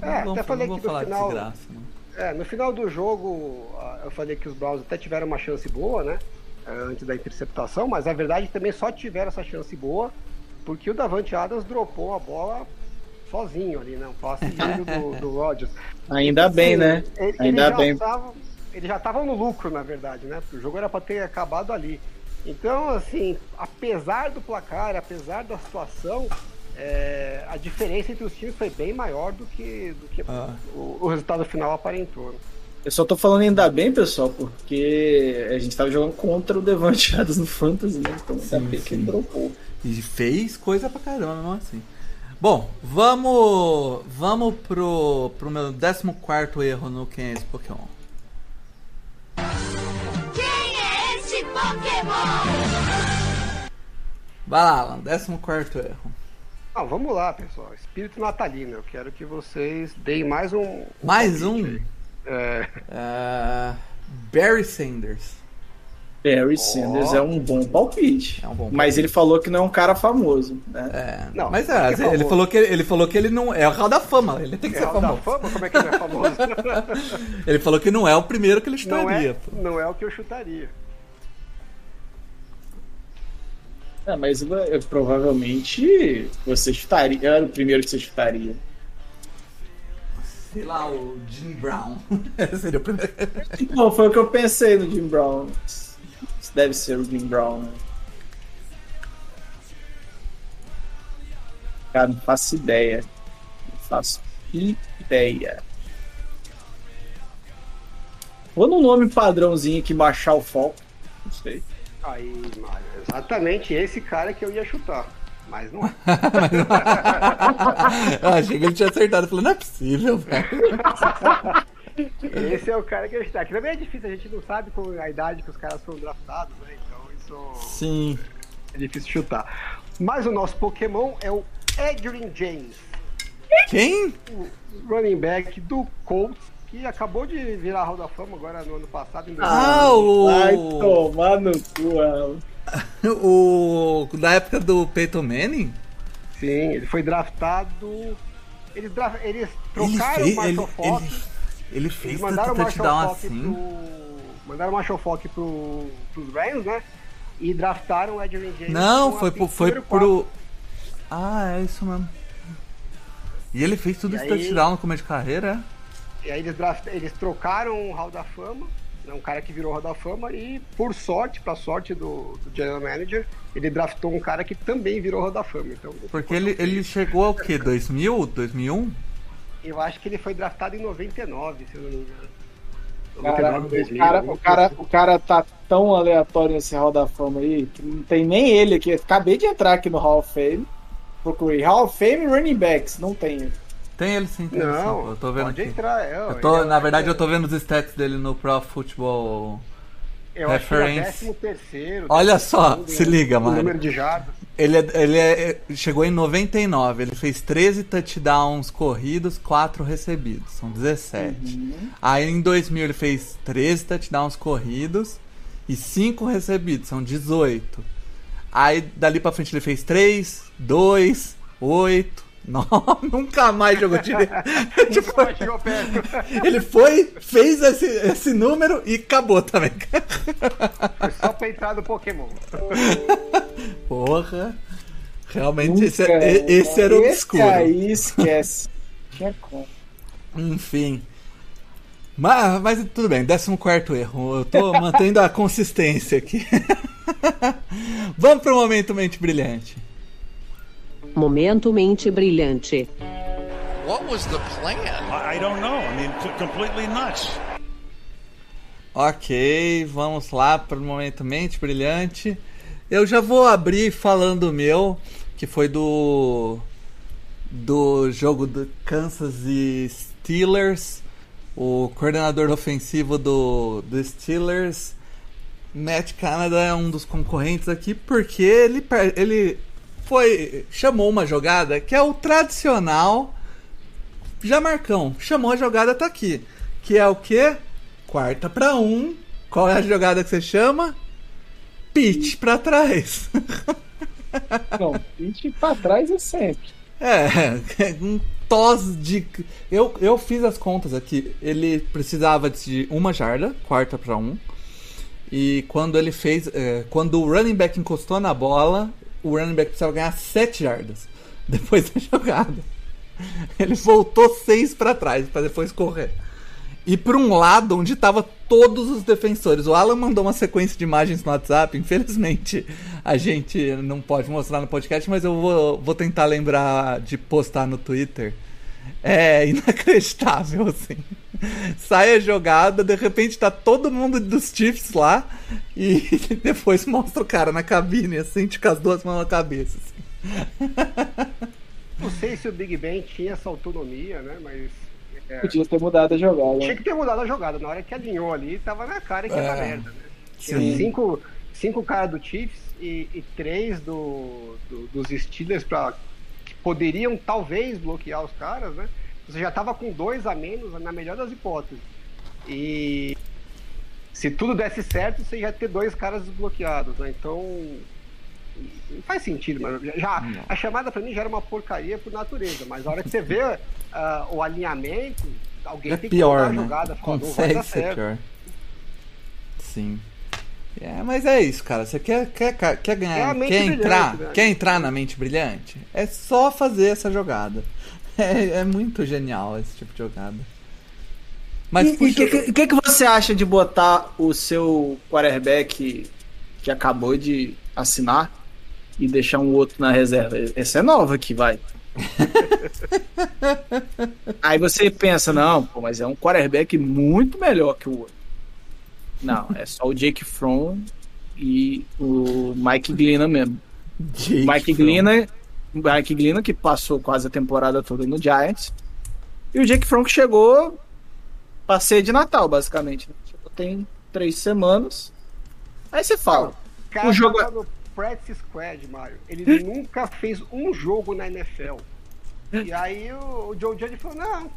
É, não vou, até falei que no falar final- de desgraça, não. É, no final do jogo, ah, eu falei que os Browns até tiveram uma chance boa, né? eh, Antes da interceptação, mas na verdade também só tiveram essa chance boa porque o Davante Adams dropou a bola sozinho ali, né? Um passe lindo do, do Rodgers. Ainda bem, né? Ele, Ainda ele já bem. Tava, ele já estava no lucro, na verdade, né? Porque o jogo era para ter acabado ali. Então, assim, apesar do placar, apesar da situação, é, a diferença entre os times foi bem maior do que, do que Ah. o, o resultado final aparentou. né? Eu só tô falando ainda bem, pessoal, porque a gente tava jogando contra o Devante Adams no Fantasy, né? Então ainda Sim, bem que ele dropou. E fez coisa pra caramba, mesmo assim. Bom, vamos vamos pro, pro meu 14 erro no Quem é esse Pokémon. Quem é este Pokémon? Vai lá, Alan, 14 erro. Ah, vamos lá, pessoal. Espírito natalino. Eu quero que vocês deem mais um. Mais um? É, É, Barry Sanders. Barry Sanders é um bom palpite. É um bom Mas ele falou que não é um cara famoso, né? É, Não, mas que é, ele famoso. falou que ele falou que ele não é o Hall da Fama, ele tem que é ser o da famoso. fama? Como é que ele é famoso? Ele falou que não é o primeiro que ele não, estaria. é, não é o que eu chutaria. É, mas eh, provavelmente você chutaria. Era o primeiro que você chutaria. Sei lá, o Jim Brown. Seria o primeiro. Não, foi o que eu pensei no Jim Brown. Deve ser o Jim Brown, né? Cara, não faço ideia. Não faço ideia. Vou no nome padrãozinho aqui, baixar o foco. Não sei. Aí, Mário, exatamente esse cara que eu ia chutar. Mas não é. Eu achei que ele tinha acertado. Eu falei, não é possível, velho. Esse é o cara que eu ia chutar. Que também é difícil, a gente não sabe com a idade que os caras foram draftados, né? Então isso Sim. é difícil chutar. Mas o nosso Pokémon é o Edwin James, Quem? o running back do Colts, que acabou de virar Hall da Fama agora no ano passado. Em Ah, Vai o. tomar no cu. O. Da época do Peyton Manning? Sim, ele foi draftado. Eles, eles Ele trocaram fez. o Ele, Marshall Falk. Ele, ele Eles fez mandaram tanto touchdown assim. pro. Mandaram o Marshall Falk pro, pros Rams, né? E draftaram o Edwin James. Não, foi, pro, foi pro. Ah, é isso mesmo. E ele fez tudo E esse aí- touchdown no começo de carreira, é? E aí eles, draft... eles trocaram o Hall da Fama, né, um cara que virou Hall da Fama, e por sorte, pra sorte do, do General Manager, ele draftou um cara que também virou Hall da Fama. Então, Porque ele, ele chegou ao quê? 2000? 2001? Eu acho que ele foi draftado em 99, se eu não me engano. Cara, 99, o 2000, cara, o, cara, coisa o cara tá tão aleatório nesse Hall da Fama aí que não tem nem ele aqui. Acabei de entrar aqui no Hall of Fame. Procurei Hall of Fame Running Backs. Não tem. Tem ele sim, tem ele sim. Não, Eu tô vendo pode aqui. entrar. é, Eu tô, ele é- na verdade, eu tô vendo os stats dele no Pro Football. Eu acho que é reference. 13 terceiro. Olha só, segundo se liga, Mário. número de jardas. Ele, é, ele é, chegou em 99, ele fez 13 touchdowns corridos, 4 recebidos, são 17. Aí em 2000 ele fez 13 touchdowns corridos e 5 recebidos, são 18. Aí dali pra frente ele fez 3, 2, 8, 9, nunca mais jogou direito. Tipo, mais chegou perto. ele foi, fez esse, esse número e acabou também. Foi só pra entrar no Pokémon. Porra. Realmente Nunca, esse, é- esse era esse obscuro. aí esquece. Tinha como. Enfim. Mas, mas tudo bem, 14 erro. Eu tô mantendo a consistência aqui. Vamos pro momento mente brilhante. Momento mente brilhante. What was the plan? I, don't know. I mean, completely nuts. Ok, vamos lá pro momento mente brilhante. Eu já vou abrir falando o meu, que foi do do jogo do Kansas e Steelers. O coordenador ofensivo do, do Steelers, Matt Canada, é um dos concorrentes aqui porque ele, ele foi chamou uma jogada que é o tradicional Jamarcão. Chamou a jogada, tá aqui. Que é o quê? Quarta pra um. Qual é a jogada que você chama? Pitch pra trás. Não, 20 pra trás é sempre. É, um tos de. Eu, eu fiz as contas aqui. Ele precisava de uma jarda, quarta pra um. E quando ele fez. é, quando o running back encostou na bola, o running back precisava ganhar sete jardas. Depois da jogada. Ele voltou seis pra trás pra depois correr. E por um lado onde tava todos os defensores. O Alan mandou uma sequência de imagens no WhatsApp. Infelizmente a gente não pode mostrar no podcast, mas eu vou, vou tentar lembrar de postar no Twitter. É inacreditável, assim. Sai a jogada, de repente tá todo mundo dos Chiefs lá e depois mostra o cara na cabine, assim, com as duas mãos na cabeça. assim. Não sei se o Big Ben tinha essa autonomia, né? Mas. é, Podia ter mudado a jogada. tinha que ter mudado a jogada. Na hora que alinhou ali, tava na cara que ia dar É. merda, né? Tinha Sim. cinco, cinco caras do Chiefs e, e três do, do- dos Steelers pra, que poderiam talvez bloquear os caras, né? Você já tava com dois a menos, na melhor das hipóteses. E se tudo desse certo, você ia ter dois caras desbloqueados, né? Então. Não faz sentido, mano. Já, já- a chamada pra mim já era uma porcaria por natureza, mas na hora que você vê ah, o alinhamento, alguém É tem que pior, a né? jogada. Fala, não vai Consegue dar ser certo. pior. Sim. É, mas é isso, cara. Você quer, quer, quer É ganhar, a mente quer entrar, né? quer entrar na mente brilhante? É só fazer essa jogada. É, é muito genial esse tipo de jogada. Mas o puxa- que, que, que que você acha de botar o seu quarterback que acabou de assinar e deixar um outro na reserva? Essa é nova aqui, vai. Aí você pensa, não, pô, mas é um quarterback muito melhor que o outro. Não, é só o Jake Fromm e o Mike Glina mesmo. Jake Mike Fromm. Glina, Mike Glina que passou quase a temporada toda no Giants. E o Jake que chegou ser de Natal, basicamente. né? Tem três semanas. Aí você fala, O cara O jogo- tava no practice squad, Mário. Ele nunca fez um jogo na NFL. E aí o, o Joe Judge falou, não,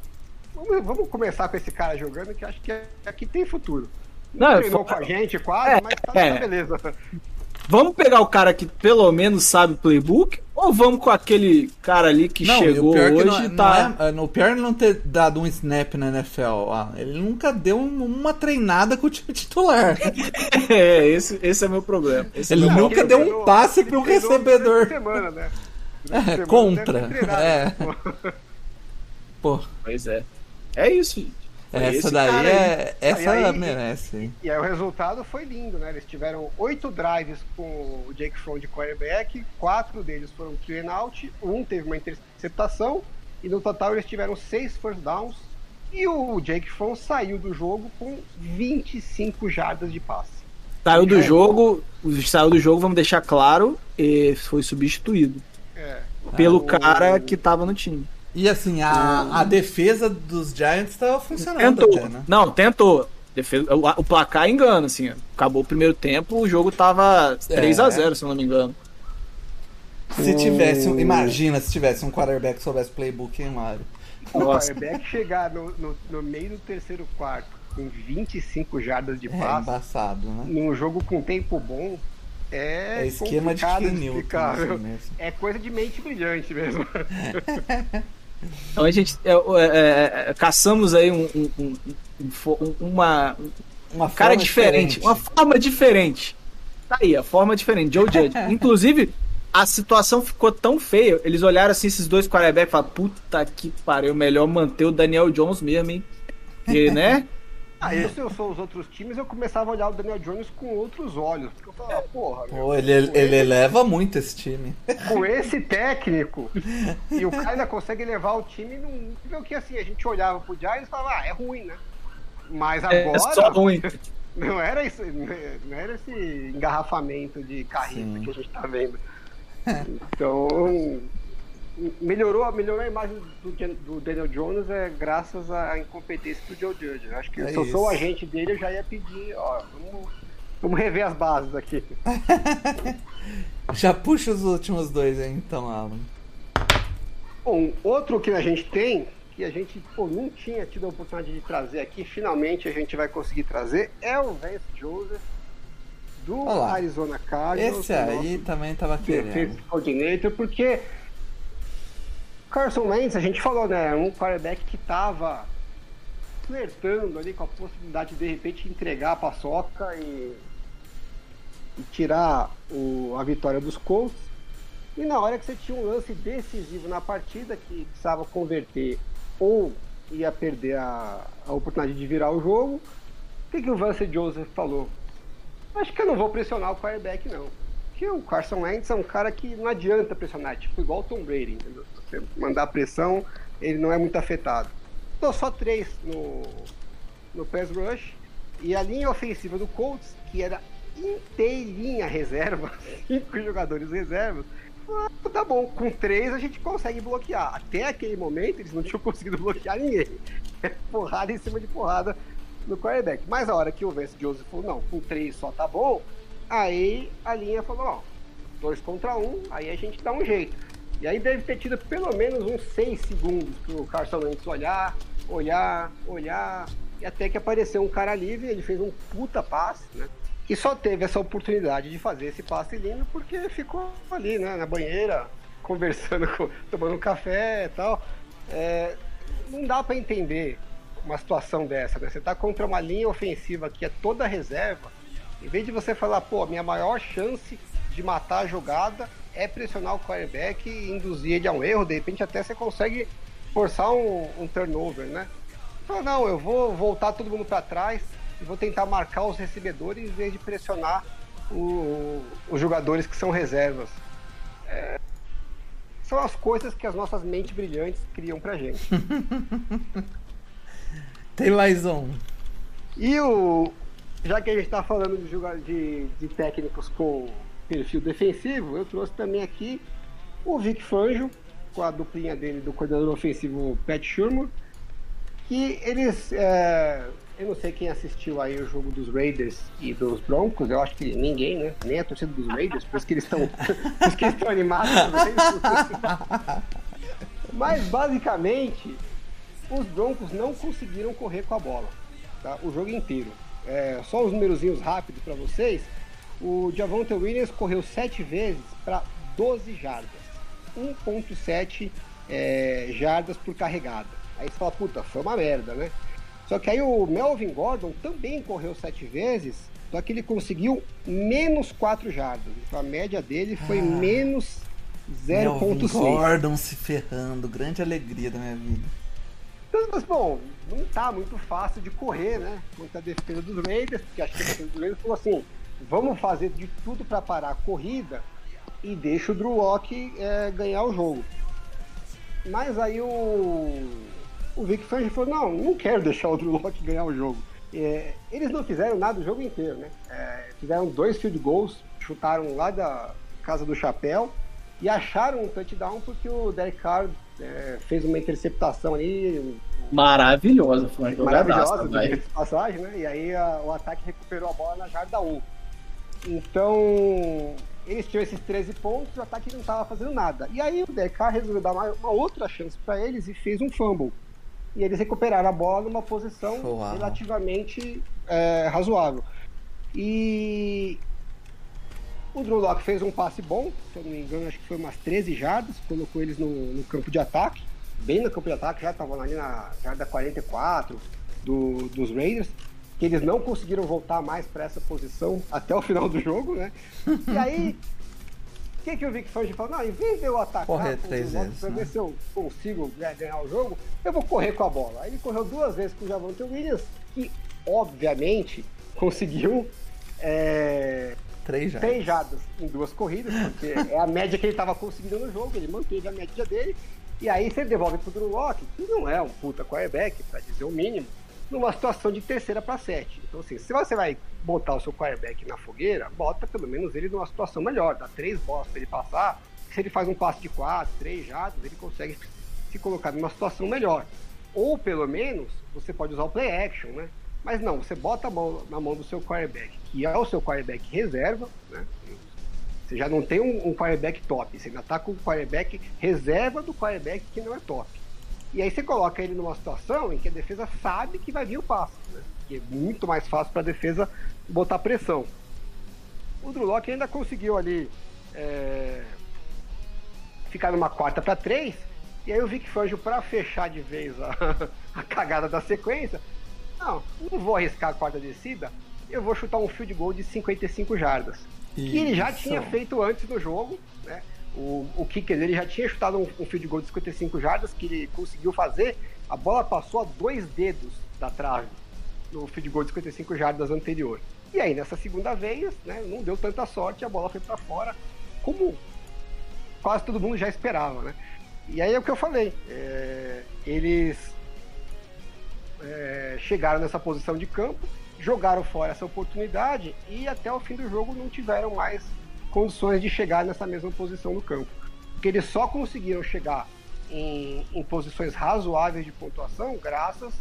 vamos, vamos começar com esse cara jogando, que acho que aqui tem futuro. Não, eu Treinou falo- com a gente quase, É, mas tá, é. tá beleza. Vamos pegar o cara que pelo menos sabe playbook ou vamos com aquele cara ali que Não, e chegou o pior que hoje não, e não tá. é, o pior é não ter dado um snap na NFL. Ah, ele nunca deu um- uma treinada com o time titular. É, esse, esse é meu problema. Esse é Ele meu nunca deu um passe para um recebedor. Semana, né? É, semana contra, é. pô. Pô, Pois é. É isso, gente. Essa daí cara aí. é. Essa Aí, aí- merece. E aí o resultado foi lindo, né? Eles tiveram oito drives com o Jake Fromm de quarterback, quatro deles foram three and out, um teve uma interceptação, e no total eles tiveram seis first downs, e o Jake Fromm saiu do jogo com 25 jardas de passe. Saiu do jogo, saiu do jogo, vamos deixar claro, e foi substituído É. pelo o- cara que tava no time. E assim, a, a defesa dos Giants estava funcionando Tentou. até, né? Não, tentou. Defesa, o, o placar engana, assim. Acabou o primeiro tempo, o jogo tava 3 a É. 0 se eu não me engano. Se tivesse, um- imagina se tivesse um quarterback que soubesse playbook, hein, Mário? O Nossa. quarterback chegar no, no, no meio do terceiro quarto com 25 jardas de É passe, embaçado, né? num jogo com tempo bom, é, É esquema de Ken Newton. assim. É coisa de mente brilhante mesmo. Então a gente é, é, é, caçamos aí um, um- um- um um- uma Uma cara forma diferente, uma forma diferente. Tá aí, a forma diferente. Joe Judge. Inclusive, a situação ficou tão feia. Eles olharam assim, esses dois quarterbacks e falaram: Puta que pariu, melhor manter o Daniel Jones mesmo, hein? E, né? Aí se eu sou os outros times, eu começava a olhar o Daniel Jones com outros olhos. Porque eu falava, porra, meu, Pô, ele, ele eleva muito esse time. com esse técnico, e o cara ainda consegue levar o time num nível que assim, a gente olhava pro Giants e falava, ah, é ruim, né? Mas É agora só ruim. não era isso, não era esse engarrafamento de carrinho Sim. que a gente tá vendo. Então, melhorou, melhorou a imagem do, do Daniel Jones é graças à incompetência do Joe Judge. Acho que É se eu sou o agente dele, eu já ia pedir, ó, vamos, vamos rever as bases aqui. Já puxa os últimos dois aí, então, Alan. Bom, outro que a gente tem, que a gente pô, não tinha tido a oportunidade de trazer aqui, finalmente a gente vai conseguir trazer, é o Vance Joseph do Olha lá. Arizona Cardinals. Esse aí também tava defensive querendo. coordinator, porque Carson Wentz, a gente falou, né, um quarterback que tava flertando ali com a possibilidade de de repente entregar a paçoca e, e tirar o- a vitória dos Colts. E na hora que você tinha um lance decisivo na partida, que precisava converter ou ia perder a, a oportunidade de virar o jogo, o que, que o Vance Joseph falou? Acho que eu não vou pressionar o quarterback, não. Porque o Carson Wentz é um cara que não adianta pressionar, é tipo igual o Tom Brady, entendeu? Se você mandar pressão, ele não é muito afetado. Tô só três no, no pass rush, e a linha ofensiva do Colts, que era inteirinha reserva, cinco jogadores reservas, ah, tá bom, com três a gente consegue bloquear. Até aquele momento eles não tinham conseguido bloquear ninguém. É porrada em cima de porrada no quarterback. Mas a hora que o Vance Joseph falou, não, com três só tá bom, aí a linha falou, ó, dois contra um, aí a gente dá um jeito. E aí deve ter tido pelo menos uns seis segundos pro Carson Wentz olhar, olhar, olhar, e até que apareceu um cara livre, ele fez um puta passe, né? E só teve essa oportunidade de fazer esse passe lindo porque ficou ali, né, na banheira, conversando, com, tomando um café e tal. É, não dá pra entender uma situação dessa, né? Você tá contra uma linha ofensiva que é toda reserva, em vez de você falar, pô, a minha maior chance de matar a jogada é pressionar o quarterback e induzir ele a um erro, de repente até você consegue forçar um, um turnover, né? Fala, não, eu vou voltar todo mundo para trás e vou tentar marcar os recebedores em vez de pressionar o- os jogadores que são reservas. É, são as coisas que as nossas mentes brilhantes criam pra gente. Tem mais um. E o. Já que a gente está falando de, de, de técnicos com perfil defensivo, eu trouxe também aqui o Vic Fangio, com a duplinha dele do coordenador ofensivo Pat Shurmur, que eles. é, eu não sei quem assistiu aí o jogo dos Raiders e dos Broncos, eu acho que ninguém, né? Nem a torcida dos Raiders, por isso que eles estão. por isso que eles estão animados. Mas basicamente, os Broncos não conseguiram correr com a bola, tá? O jogo inteiro. É, só os numerozinhos rápidos para vocês. O Javonte Williams correu 7 vezes para 12 jardas. 1.7 é, jardas por carregada. Aí você fala, puta, foi uma merda, né? Só que aí o Melvin Gordon também correu 7 vezes, só que ele conseguiu menos 4 jardas. Então a média dele foi menos Melvin 0.6. Gordon se ferrando. Grande alegria da minha vida. Mas, mas, bom, não tá muito fácil de correr, né? Contra a defesa dos Raiders, porque acho que a defesa dos Raiders falou assim: vamos fazer de tudo para parar a corrida e deixa o Drew Locke é, ganhar o jogo. Mas aí o, o Vic Fangio falou: não, não quero deixar o Drew Locke ganhar o jogo. É, eles não fizeram nada o jogo inteiro, né? É, fizeram dois field goals, chutaram lá da casa do chapéu e acharam um touchdown porque o Derek Carr é, fez uma interceptação ali Maravilhosa, foi uma maravilhosa, de passagem, né? E aí a- o ataque recuperou a bola na jarda 1. Então, eles tinham esses 13 pontos, o ataque não estava fazendo nada. E aí o Carr resolveu dar uma, uma outra chance para eles e fez um fumble. E eles recuperaram a bola numa posição Uau. relativamente é, razoável. E o Drew Locke fez um passe bom, se eu não me engano, acho que foi umas 13 jardas, colocou eles no, no campo de ataque, bem no campo de ataque, já estavam ali na jarda 44 do, dos Raiders, que eles não conseguiram voltar mais para essa posição até o final do jogo, né? E aí, o que, que o Vic Fangio falou? Não, em vez de eu atacar Correr três vezes, pra né? ver se eu consigo né, ganhar o jogo, eu vou correr com a bola. Aí ele correu duas vezes com o Javonte Williams, que obviamente conseguiu é, Três já. três jardas em duas corridas, porque é a média que ele estava conseguindo no jogo, ele manteve a média dele, e aí você devolve pro Drew Locke, que não é um puta quarterback, para dizer o mínimo, numa situação de terceira para sete. Então, assim, se você vai botar o seu quarterback na fogueira, bota pelo menos ele numa situação melhor, dá três bolas para ele passar, se ele faz um passe de quatro, três jardas, ele consegue se colocar numa situação melhor. Ou pelo menos você pode usar o play action, né? Mas não, você bota a mão na mão do seu quarterback, que é o seu quarterback reserva, né? Você já não tem um, um quarterback top, você ainda tá com um quarterback reserva do quarterback que não é top. E aí você coloca ele numa situação em que a defesa sabe que vai vir o passe, né? Que é muito mais fácil para a defesa botar pressão. O Drew Locke ainda conseguiu ali é, ficar numa quarta para três, e aí o Vic Fangio, para fechar de vez a, a cagada da sequência, não, não vou arriscar a quarta descida, eu vou chutar um field goal de 55 jardas. Que ele já Isso. tinha feito antes no jogo, né? O, o kicker dele já tinha chutado um, um field goal de 55 jardas que ele conseguiu fazer. A bola passou a dois dedos da trave no field goal de 55 jardas anterior. E aí, nessa segunda vez, né, não deu tanta sorte, a bola foi para fora, como quase todo mundo já esperava, né? E aí é o que eu falei, é, eles é, chegaram nessa posição de campo, jogaram fora essa oportunidade e até o fim do jogo não tiveram mais condições de chegar nessa mesma posição no campo. Porque eles só conseguiram chegar em, em posições razoáveis de pontuação graças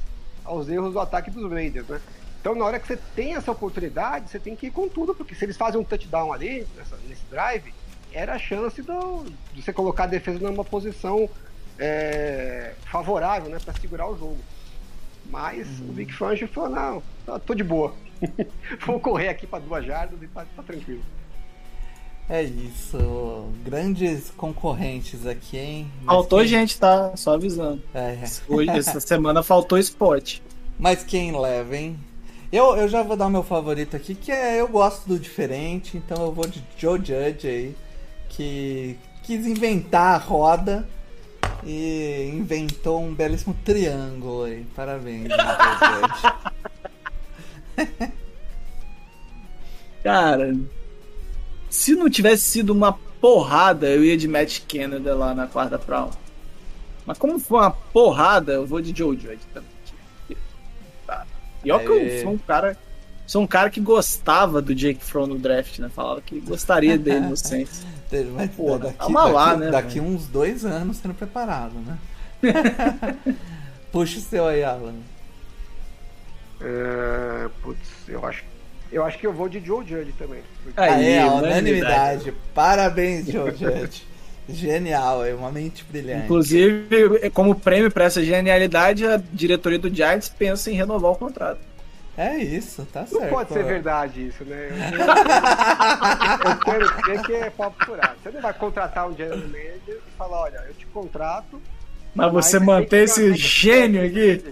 aos erros do ataque dos Raiders, né? Então, na hora que você tem essa oportunidade, você tem que ir com tudo, porque se eles fazem um touchdown ali, nessa- nesse drive, era a chance do- de você colocar a defesa numa posição é, favorável, né, para segurar o jogo. Mas o Vic Fangio falou: não, tá- tô de boa. Vou correr aqui para duas jardas e tá, tá tranquilo. É isso. Grandes concorrentes aqui, hein? Mas Faltou quem- gente, tá? Só avisando. É. Hoje, essa semana faltou spot. Mas quem leva, hein? Eu, eu já vou dar o meu favorito aqui, que é eu gosto do diferente, então eu vou de Joe Judge aí, que quis inventar a roda e inventou um belíssimo triângulo aí. Parabéns. Cara, se não tivesse sido uma porrada, eu ia de Matt Kennedy lá na quarta pra. Mas como foi uma porrada, eu vou de Joe Judge também. E olha que eu sou um cara. Sou um cara que gostava do Jake Fromm no draft, né? Falava que gostaria dele no Saints. Mas Pô, daqui, calma lá, daqui- né, daqui uns dois anos sendo preparado, né? Puxa o seu aí, Alan. É, putz, eu acho, eu acho que eu vou de Joe Judge também. Porque- Aê, a unanimidade. unanimidade. Parabéns, Joe Judge. Genial, é uma mente brilhante. Inclusive, como prêmio pra essa genialidade, a diretoria do Giants pensa em renovar o contrato. É isso, tá Não certo. pode ser verdade isso, né? Eu, eu quero crer que é papo furado. Você não vai contratar um general manager e falar, olha, eu te contrato, Mas você manter esse gênio aqui.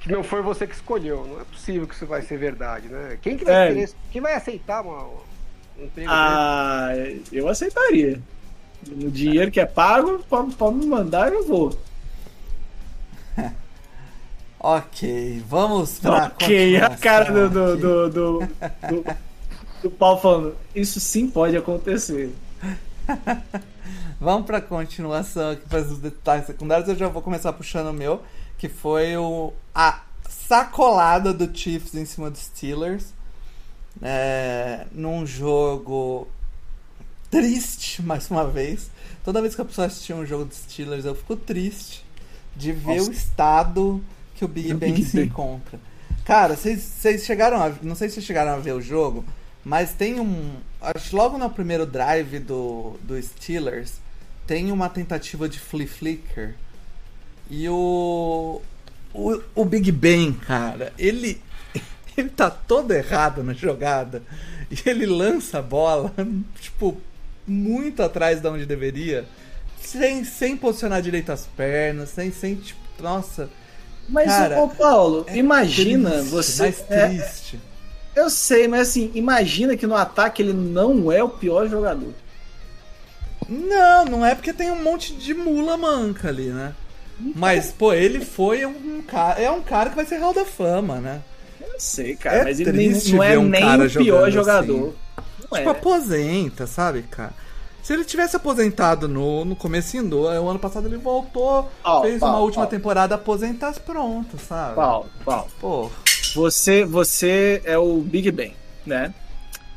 que não foi você que escolheu. Não é possível que isso vai ser verdade, né? Quem que vai É. querer, quem vai aceitar uma, um emprego Ah, eu aceitaria. O dinheiro que é pago, pode, pode me mandar eu vou. Ok, vamos pra Ok, a cara do, do, do, do, do, do Paulo falando, isso sim pode acontecer. Vamos pra continuação aqui para os detalhes secundários. Eu já vou começar puxando o meu, que foi o, a sacolada do Chiefs em cima dos Steelers. É, num jogo triste, mais uma vez. Toda vez que a pessoa assistir um jogo dos Steelers, eu fico triste de ver Nossa. o estado que o Big Ben Big se encontra. Cara, vocês chegaram a. Não sei se vocês chegaram a ver o jogo, mas tem um. Acho que logo no primeiro drive do, do Steelers, tem uma tentativa de flea flicker. E o. O, o Big Ben, cara, ele. Ele tá todo errado na jogada. E ele lança a bola, tipo, muito atrás de onde deveria. Sem, sem posicionar direito as pernas, sem, sem tipo, nossa. Mas, Cara, ô Paulo, imagina triste, você. Mais é, triste. eu sei, mas assim, imagina que no ataque ele não é o pior jogador. Não, não é porque tem um monte de mula manca ali, né? Mas, pô, ele foi um cara. É um cara que vai ser Hall da Fama, né? Eu sei, cara, É mas ele nem- não é um nem o pior jogando jogador. Não Tipo, é. aposenta, sabe, cara? Se ele tivesse aposentado no, no comecinho do o ano passado, ele voltou, Ó, fez Paulo, uma última Paulo. temporada aposentar pronto, sabe? Paulo, Paulo, Pô, você, você é o Big Ben, né?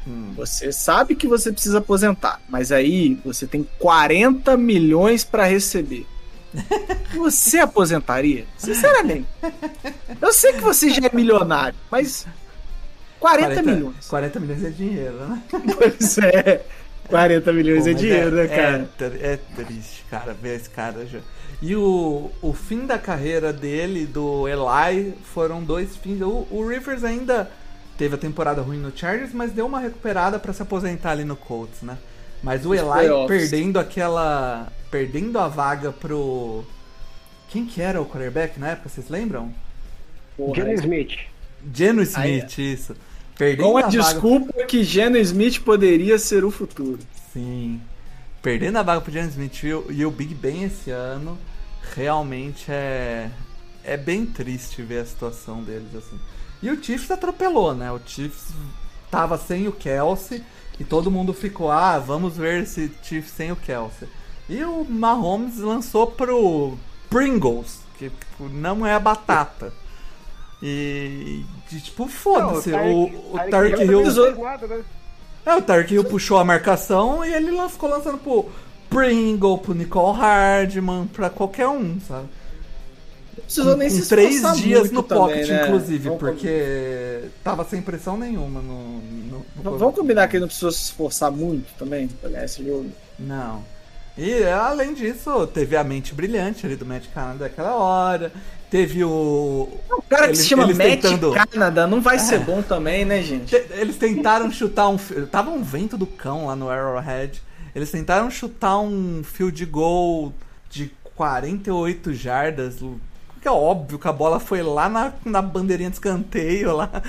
hum. Você sabe que você precisa aposentar, mas aí você tem 40 milhões pra receber. Você aposentaria? Sinceramente. Eu sei que você já é milionário, mas 40, milhões. 40 milhões é dinheiro, né? Pois é. 40 milhões Pô, é dinheiro, né, cara? É, é triste, cara, ver esse cara já. E o, o fim da carreira dele, do Eli, foram dois fins. O, o Rivers ainda teve a temporada ruim no Chargers, mas deu uma recuperada pra se aposentar ali no Colts, né? Mas o Os Eli playoffs. perdendo aquela. perdendo a vaga pro. Quem que era o quarterback na época, vocês lembram? Gene Smith. Geno Ah, Smith, isso. Perdendo Com a vaga desculpa que Geno Smith poderia ser o futuro. Sim. Perdendo a vaga pro James Smith e o, Big Ben esse ano, realmente é. É bem triste ver a situação deles assim. E o Chiefs atropelou, né? O Chiefs tava sem o Kelsey e todo mundo ficou, ah, vamos ver esse Chiefs sem o Kelsey. E o Mahomes lançou pro Pringles, que não é a batata. E, e, tipo, foda-se. O, o Hill. não fez nada, né? É, o Tark Hill puxou a marcação e ele ficou lançando pro Pringle, pro Nicole Hardman, pra qualquer um, sabe? Não precisou nem em se três dias no também, pocket, né? inclusive, Vamos- porque tava sem pressão nenhuma no. no, no Vamos combinar que ele não precisou se esforçar muito também pra ganhar esse jogo. Não. E além disso, teve a mente brilhante ali do Matt Canada daquela hora. Teve o. O cara que Eles- se chama Matt tentando- Canada não vai ser bom também, né, gente? Te- Eles tentaram chutar um. Tava um vento do cão lá no Arrowhead. Eles tentaram chutar um field goal de 48 jardas. Que é óbvio que a bola foi lá na, na bandeirinha de escanteio lá.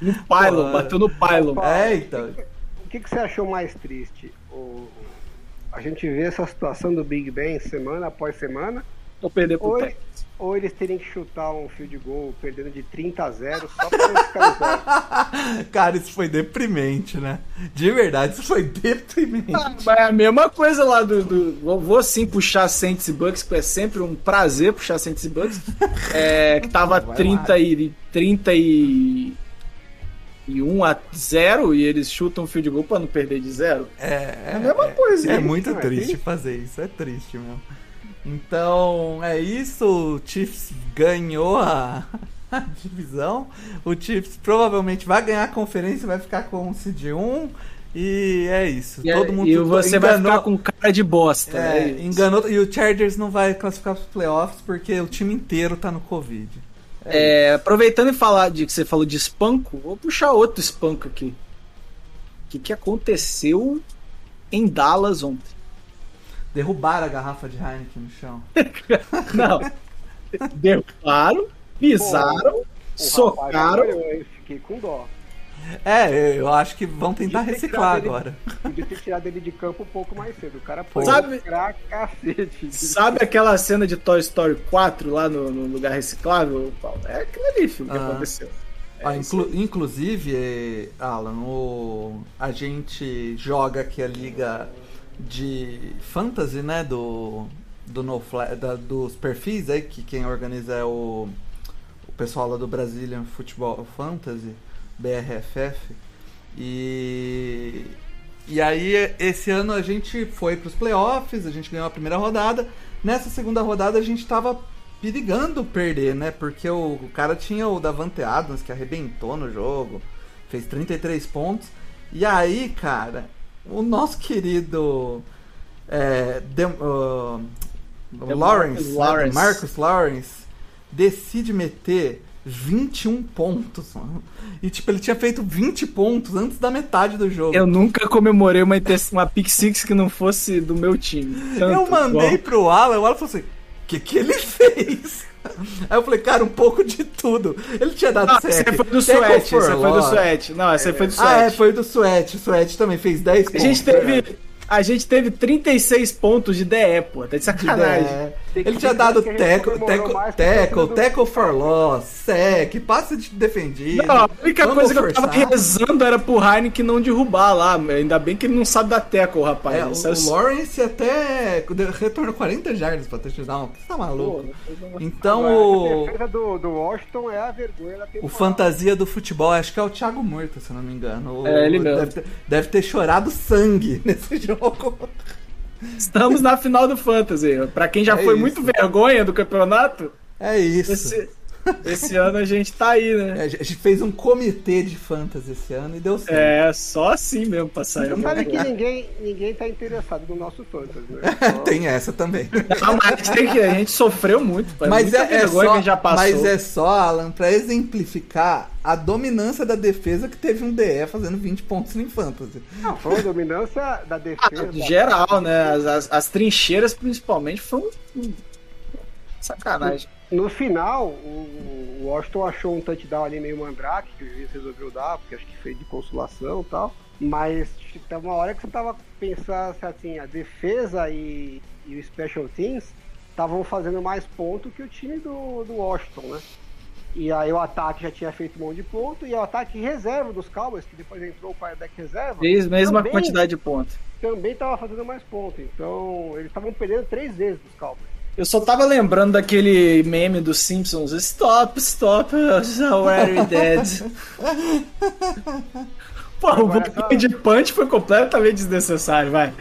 No pylon, bateu no pylon. É, então. O que, que você achou mais triste? O, a gente vê essa situação do Big Ben semana após semana, ou perder pro Ou, Packers. ou eles terem que chutar um field goal perdendo de 30 a 0 só pra não ficar no zero. Cara, isso foi deprimente, né? De verdade, isso foi deprimente. Ah, mas é a mesma coisa lá do. do- vou, vou sim puxar Saints e Bucks, porque é sempre um prazer puxar Saints e Bucks. É, que tava Vai 30 e, 30 e, e 1 a 0 e eles chutam um field goal pra não perder de zero. É, É a mesma coisa, É hein? muito é triste triste. fazer isso, é triste mesmo. Então, é isso. O Chiefs ganhou a, a divisão. O Chiefs provavelmente vai ganhar a conferência, vai ficar com o CD1. E é isso. E, Todo mundo e você vai enganou- ficar com cara de bosta. é, é enganou. E o Chargers não vai classificar para os playoffs porque o time inteiro tá no Covid. É, aproveitando e falar de que você falou de espanco, vou puxar outro espanco aqui. O que, que aconteceu em Dallas ontem? Derrubaram a garrafa de Heineken no chão. Não. Derrubaram, pisaram, rapaz socaram. apanhou, hein? Fiquei com dó. É, eu acho que vão tentar reciclar agora. Podia ter tirado ele de campo um pouco mais cedo. O cara foi Sabe- pra cacete. Sabe aquela cena de Toy Story 4 lá no, no lugar reciclável, Paulo? É aquilo ali, filho, que Ah. aconteceu. Ó, É inclu- inclusive, Alan, o- a gente joga aqui a liga de fantasy, né? Do, do no da- dos perfis aí, que quem organiza é o, o pessoal lá do Brazilian Football Fantasy, BRFF. E, e aí, esse ano a gente foi para os playoffs, a gente ganhou a primeira rodada. Nessa segunda rodada a gente tava perigando perder, né? Porque o, o cara tinha o Davante Adams que arrebentou no jogo, fez 33 pontos. E aí, cara, o nosso querido é, Dem- uh, Lawrence, né? Lawrence. Marcus Lawrence, decide meter 21 pontos. mano. E tipo, ele tinha feito 20 pontos antes da metade do jogo. Eu nunca comemorei uma, uma pick six que não fosse do meu time. Tanto, Eu mandei igual- pro Alan, o Alan falou assim: o que, que ele fez? Aí eu falei, cara, um pouco de tudo. Ele tinha dado Não, você foi do suete, for você foi do suete. Não, você foi do Ah, é, suete. foi do Suete. O Suete também fez 10 A pontos. gente teve. A gente teve 36 pontos de DE, pô. Tá de sacanagem. É. Ele tinha dado que tackle, do- tackle for loss, sec, passe de defendido. Não, a única coisa que eu tava rezando era pro Heineken não derrubar lá. Ainda bem que ele não sabe da tackle, rapaz. É, o, o Lawrence até retornou 40 jardas pra touchdown. Você tá maluco? Então Agora, o, A defesa do, do Washington é a vergonha da o fantasia do futebol, acho que é o Thiago Murta, se eu não me engano. O- É, ele mesmo. Deve ter, deve ter chorado sangue nesse jogo. Estamos na final do Fantasy. Pra quem já É foi isso. muito vergonha do campeonato, É isso. esse, esse ano a gente tá aí, né? É, A gente fez um comitê de fantasy esse ano e deu certo. É, só assim mesmo pra sair. Você sabe que ninguém, ninguém tá interessado no nosso fantasy, né? Só- Tem essa também. Não, mas a gente, tem que, a gente sofreu muito. pai. Mas Muita é, é só, a já passou. mas é só, Alan, pra exemplificar a dominância da defesa que teve um DE fazendo 20 pontos em fantasy. Não, foi uma dominância da defesa. Ah, geral, né? As, as, as trincheiras, principalmente, um- Sacanagem. No final, o Washington achou um touchdown ali meio mandrake, que o juiz resolveu dar, porque acho que fez de consolação e tal. Mas tem uma hora que você tava pensando assim, a defesa e, e o Special Teams estavam fazendo mais ponto que o time do, do Washington, né? E aí o ataque já tinha feito um monte de ponto, e o ataque reserva dos Cowboys, que depois entrou o quarterback reserva, Fez mesma também- quantidade de pontos. também tava fazendo mais ponto. Então, eles estavam perdendo três vezes dos Cowboys. Eu só tava lembrando daquele meme dos Simpsons. Stop, stop, I'm already dead. Pô, o bloqueio de punch foi completamente desnecessário, vai.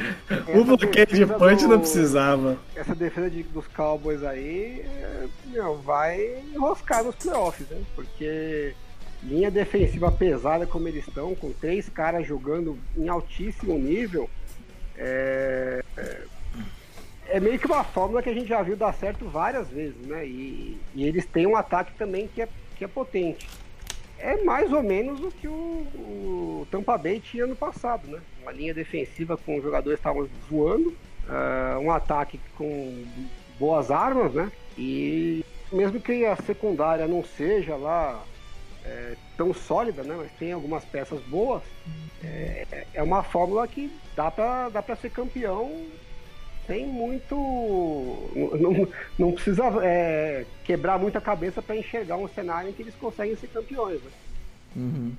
O bloqueio de punch do- não precisava. essa defesa de- dos Cowboys aí é, meu, vai enroscar nos playoffs, né? Porque linha defensiva pesada como eles estão, com três caras jogando em altíssimo nível, é, é, meio que uma fórmula que a gente já viu dar certo várias vezes, né? E, e eles têm um ataque também que é, que é potente. É mais ou menos o que o, o Tampa Bay tinha ano passado, né? Uma linha defensiva com jogadores que estavam voando, ah, um ataque com boas armas, né? E mesmo que a secundária não seja lá é, tão sólida, né? Mas tem algumas peças boas, é, é uma fórmula que dá pra, dá pra ser campeão sem muito Não, não, precisa é, quebrar muita cabeça para enxergar um cenário em que eles conseguem ser campeões. Né?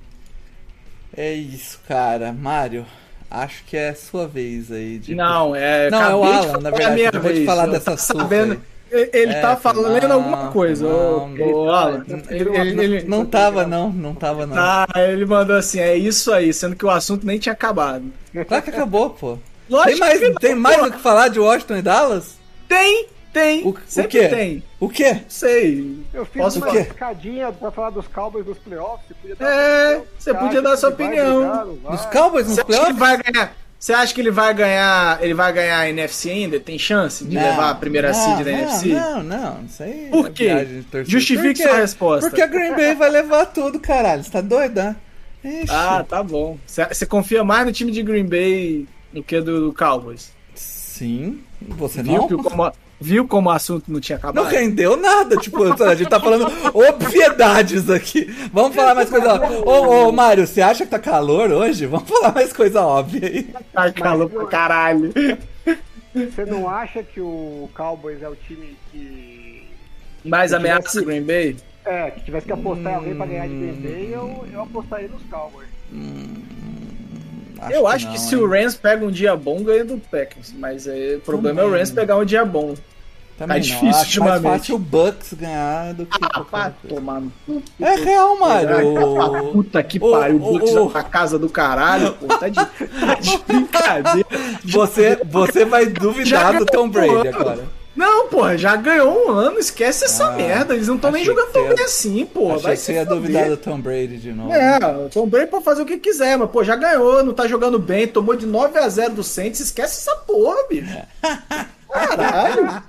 É isso, cara. Mário, acho que é sua vez aí de. Não, é. Não, é o Alan, na verdade. Acabou de vez. falar Eu dessa sua sabendo-. Ele É, tá falando não, alguma coisa. não, ô, Alan. Ele- Ele, ele- Não tava, não, não tava, não. Tá, ele mandou assim, é isso aí, sendo que o assunto nem tinha acabado. Claro que acabou, pô. Lógico Tem mais, que não, tem mais o que falar de Washington e Dallas? Tem, tem. O, o sempre quê? tem. O quê? Não sei. Eu fiz Posso uma o escadinha pra falar dos Cowboys nos playoffs. Você podia dar É, sua opinião. você podia acha dar que sua opinião. brigar, não vai? Os Cowboys nos Você acha playoffs? vai ganhar? Você acha que ele vai ganhar? Ele vai ganhar a NFC ainda? Tem chance de Não, levar a primeira não, seed da não, NFC? Não, não, aí. Por é quê? Justifique Por quê? sua resposta. Porque a Green Bay vai levar tudo, caralho. Você tá doido, né? Ixi. Ah, tá bom. Você confia mais no time de Green Bay do que do, do Cowboys? Sim. Você Viu, não? como, viu como o assunto não tinha Não acabado? rendeu nada, tipo, a gente tá falando obviedades aqui. Vamos falar mais coisa óbvia. Ô, ô, Mário, você acha que tá calor hoje? Vamos falar mais coisa óbvia aí. Tá calor pra caralho. Você não acha que o Cowboys é o time que. Mais ameaça tivesse- do Green Bay? É, que tivesse que apostar em alguém pra ganhar de Green Bay, eu, eu apostaria nos Cowboys. Eu acho não, que se hein? o Rams pega um dia bom, ganha do Packers. Mas é, o problema é o Rams pegar um dia bom. Também tá difícil Acho mais ultimamente. fácil o Bucks ganhar do que. Ah, coisa. tomar no. É real, Mário. Puta que o- pariu, o- Bucks o- na casa do caralho, pô. Tá de, tá de brincadeira. Você, você vai duvidar do Tom Brady agora. Não, porra, já ganhou um ano, esquece essa merda. Eles não estão nem Ah, jogando tão bem assim, porra. Achei Vai que você ia duvidar do Tom Brady de novo. É, o Tom Brady pode fazer o que quiser, mas, pô, já ganhou, não tá jogando bem, tomou de 9 a 0 do Saints, esquece essa porra, bicho. Caralho.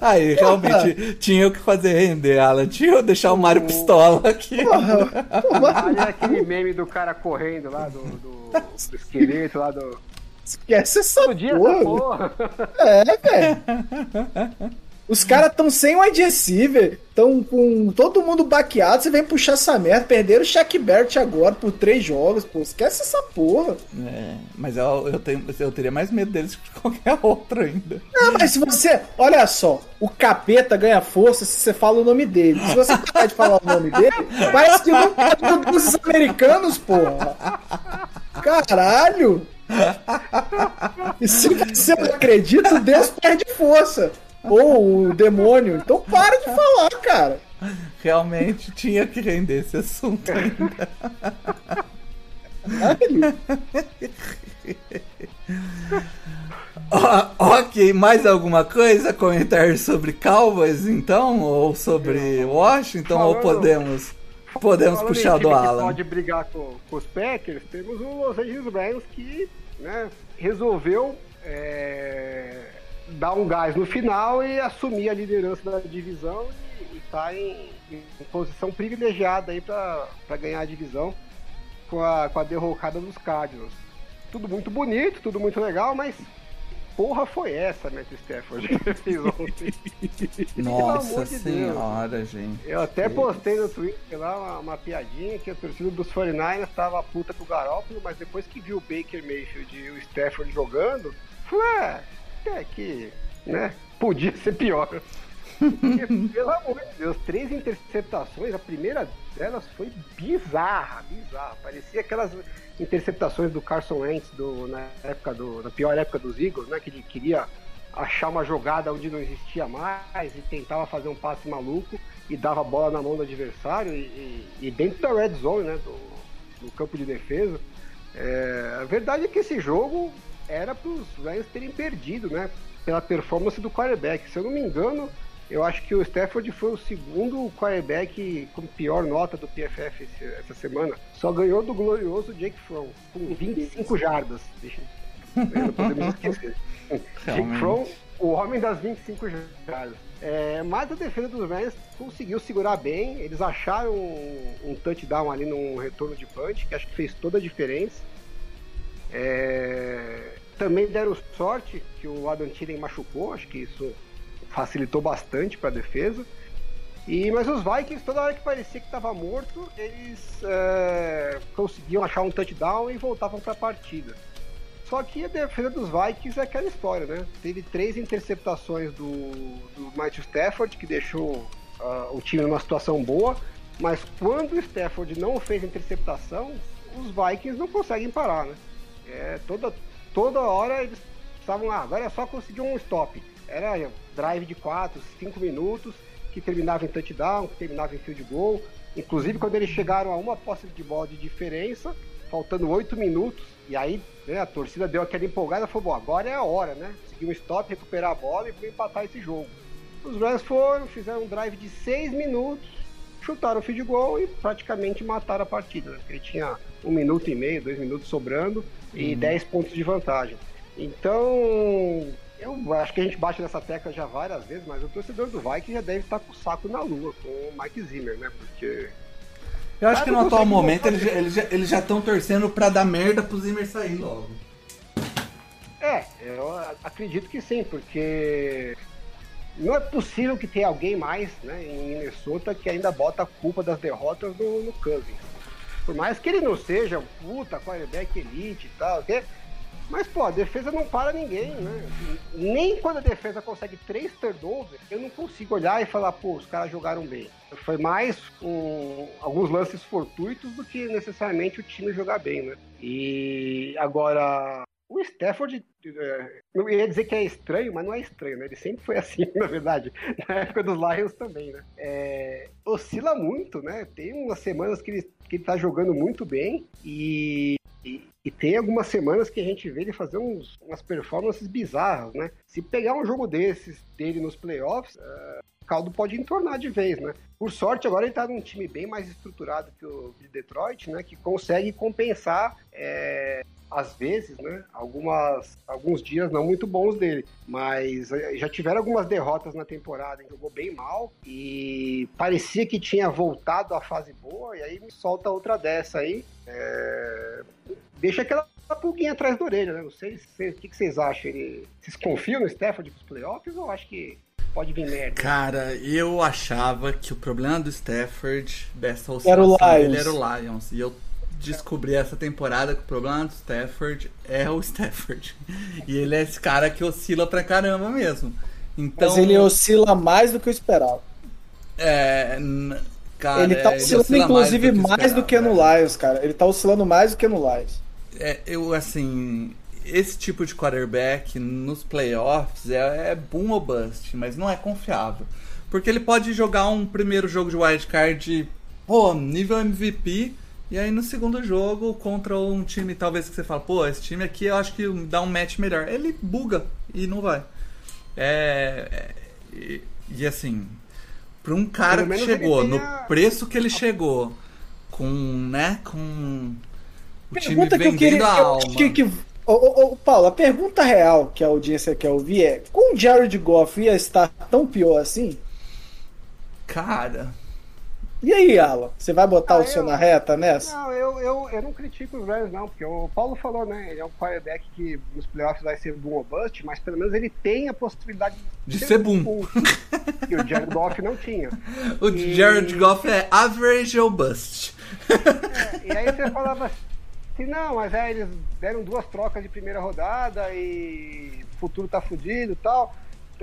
Aí, realmente, tinha o que fazer render, Alan. Tinha eu deixar o Mário pistola aqui. Olha aquele meme do cara correndo lá, do, do, do esqueleto lá do. Esquece essa Podia porra. essa porra. É, velho. Os caras tão sem o receiver, tão com todo mundo baqueado, você vem puxar essa merda. Perderam o Shaq Barrett agora por três jogos, pô. Esquece essa porra. É, mas eu, eu, tenho, eu teria mais medo deles que de qualquer outro ainda. Não, mas se você. Olha só, o capeta ganha força se você fala o nome dele. Se você parar de falar o nome dele, parece que não é dos americanos, porra. Caralho! E se você não acredita, Deus perde força. Ou o demônio. Então para de falar, cara. Realmente tinha que render esse assunto ainda. Caralho. Ó, ok, mais alguma coisa? Comentar sobre Cowboys, então? Ou sobre Washington? Ou podemos, podemos Falando puxar do Alan? pode brigar com, com os Packers, temos o Los Angeles Rams que né, resolveu é, dar um gás no final e assumir a liderança da divisão e está em, em posição privilegiada aí para ganhar a divisão com a, com a derrocada dos Cardinals. Tudo muito bonito, tudo muito legal, mas porra foi essa, Matt Stafford, que fez ontem? Nossa de Deus. senhora, gente. Eu até postei no Twitter lá uma, uma piadinha que a torcida dos 49ers tava puta com o Garópolo, mas depois que viu o Baker Mayfield e o Stafford jogando, falou, é, é que, né, podia ser pior. Porque, pelo amor de Deus, três interceptações, a primeira delas foi bizarra, bizarra. Parecia aquelas interceptações do Carson Wentz do, na época do, na pior época dos Eagles, né, que ele queria achar uma jogada onde não existia mais e tentava fazer um passe maluco e dava a bola na mão do adversário e, e- e dentro da red zone, né, do, do campo de defesa. É, a verdade é que esse jogo era para os Rams terem perdido, né, pela performance do quarterback. Se eu não me engano, eu acho que o Stafford foi o segundo quarterback com pior nota do PFF esse- essa semana. Só ganhou do glorioso Jake Fromm, com 25 jardas. Deixa eu não podemos esquecer. Jake. Fromm, o homem das 25 jardas. É, mas a defesa dos Rams conseguiu segurar bem. Eles acharam um, um touchdown ali num retorno de punch, que acho que fez toda a diferença. É, também deram sorte que o Adam Thielen machucou, acho que isso facilitou bastante para a defesa. E, mas os Vikings, toda hora que parecia que estava morto, eles é, conseguiam achar um touchdown e voltavam para a partida. Só que a defesa dos Vikings é aquela história, né? Teve três interceptações do, do Matthew Stafford, que deixou ah, o time numa situação boa, mas quando o Stafford não fez interceptação, os Vikings não conseguem parar, né? É, toda, toda hora eles estavam lá, agora é só conseguir um stop. Era drive de 4, 5 minutos, que terminava em touchdown, que terminava em field goal. Inclusive, quando eles chegaram a uma posse de bola de diferença, faltando 8 minutos, e aí né, a torcida deu aquela empolgada e falou: bom, agora é a hora, né? Seguir um stop, recuperar a bola e empatar esse jogo. Os Rams foram, fizeram um drive de 6 minutos, chutaram o field goal e praticamente mataram a partida, né? Porque tinha um minuto e meio, dois minutos sobrando e 10 pontos de vantagem. Então, eu acho que a gente bate nessa tecla já várias vezes, mas o torcedor do Vikings já deve estar com o saco na lua com o Mike Zimmer, né? Porque Eu acho que no atual consegue momento eles já- eles eles já estão torcendo pra dar merda pro Zimmer sair logo. É, eu acredito que sim, porque não é possível que tenha alguém mais né, em Minnesota que ainda bota a culpa das derrotas no, no Cousins. Por mais que ele não seja um puta quarterback elite e tal, ok? Mas pô, a defesa não para ninguém, né? Nem quando a defesa consegue três turnovers, eu não consigo olhar e falar, pô, os caras jogaram bem. Foi mais um, alguns lances fortuitos do que necessariamente o time jogar bem, né? E agora, o Stafford, é, eu ia dizer que é estranho, mas não é estranho, né? Ele sempre foi assim, na verdade. Na época dos Lions também, né? É, oscila muito, né? Tem umas semanas que ele, que ele tá jogando muito bem e, e, tem algumas semanas que a gente vê ele fazer uns, umas performances bizarras, né? Se pegar um jogo desses dele nos playoffs, é, o caldo pode entornar de vez, né? Por sorte, agora ele tá num time bem mais estruturado que o de Detroit, né? Que consegue compensar é, às vezes, né, algumas, alguns dias não muito bons dele, mas eh, já tiveram algumas derrotas na temporada, jogou bem mal e parecia que tinha voltado à fase boa e aí me solta outra dessa aí, é, deixa aquela pulguinha atrás da orelha, né, não sei se- o que, que vocês acham, ele, vocês confiam no Stafford pros playoffs ou acho que pode vir merda? Cara, eu achava que o problema do Stafford, dessa Era o oscilação dele, Lions. era o Lions. E eu descobri essa temporada que o problema do Stafford é o Stafford. E ele é esse cara que oscila pra caramba mesmo. Então, Mas ele oscila mais do que eu esperava. é, cara, ele tá oscilando, oscila inclusive, mais mais do que, esperava, no é. Lions, cara. Ele tá oscilando mais do que no Lions. É, eu, assim, esse tipo de quarterback nos playoffs é, é boom ou bust, mas não é confiável. Porque ele pode jogar um primeiro jogo de wildcard, pô, nível MVP, e aí no segundo jogo, contra um time talvez que você fala, pô, esse time aqui eu acho que dá um match melhor. Ele buga e não vai. É. é- e, e assim, pra um cara que chegou no a- preço que ele chegou, com, né, com o time Pergunta que eu queria. que, que- ô, ô, ô, Paulo, a pergunta real que a audiência quer ouvir é: com o Jared Goff ia estar tão pior assim? Cara, E aí, Alan? Você vai botar Ah, o seu eu- na reta nessa? Não, eu, eu, eu não critico os Rams, não, porque o Paulo falou, né? Ele é um quarterback que nos playoffs vai ser boom ou bust, mas pelo menos ele tem a possibilidade De ser boom. Que o Jared Goff não tinha. o E- Jared Goff é average ou bust. E aí você falava assim, não, mas é, eles deram duas trocas de primeira rodada e o futuro tá fudido e tal.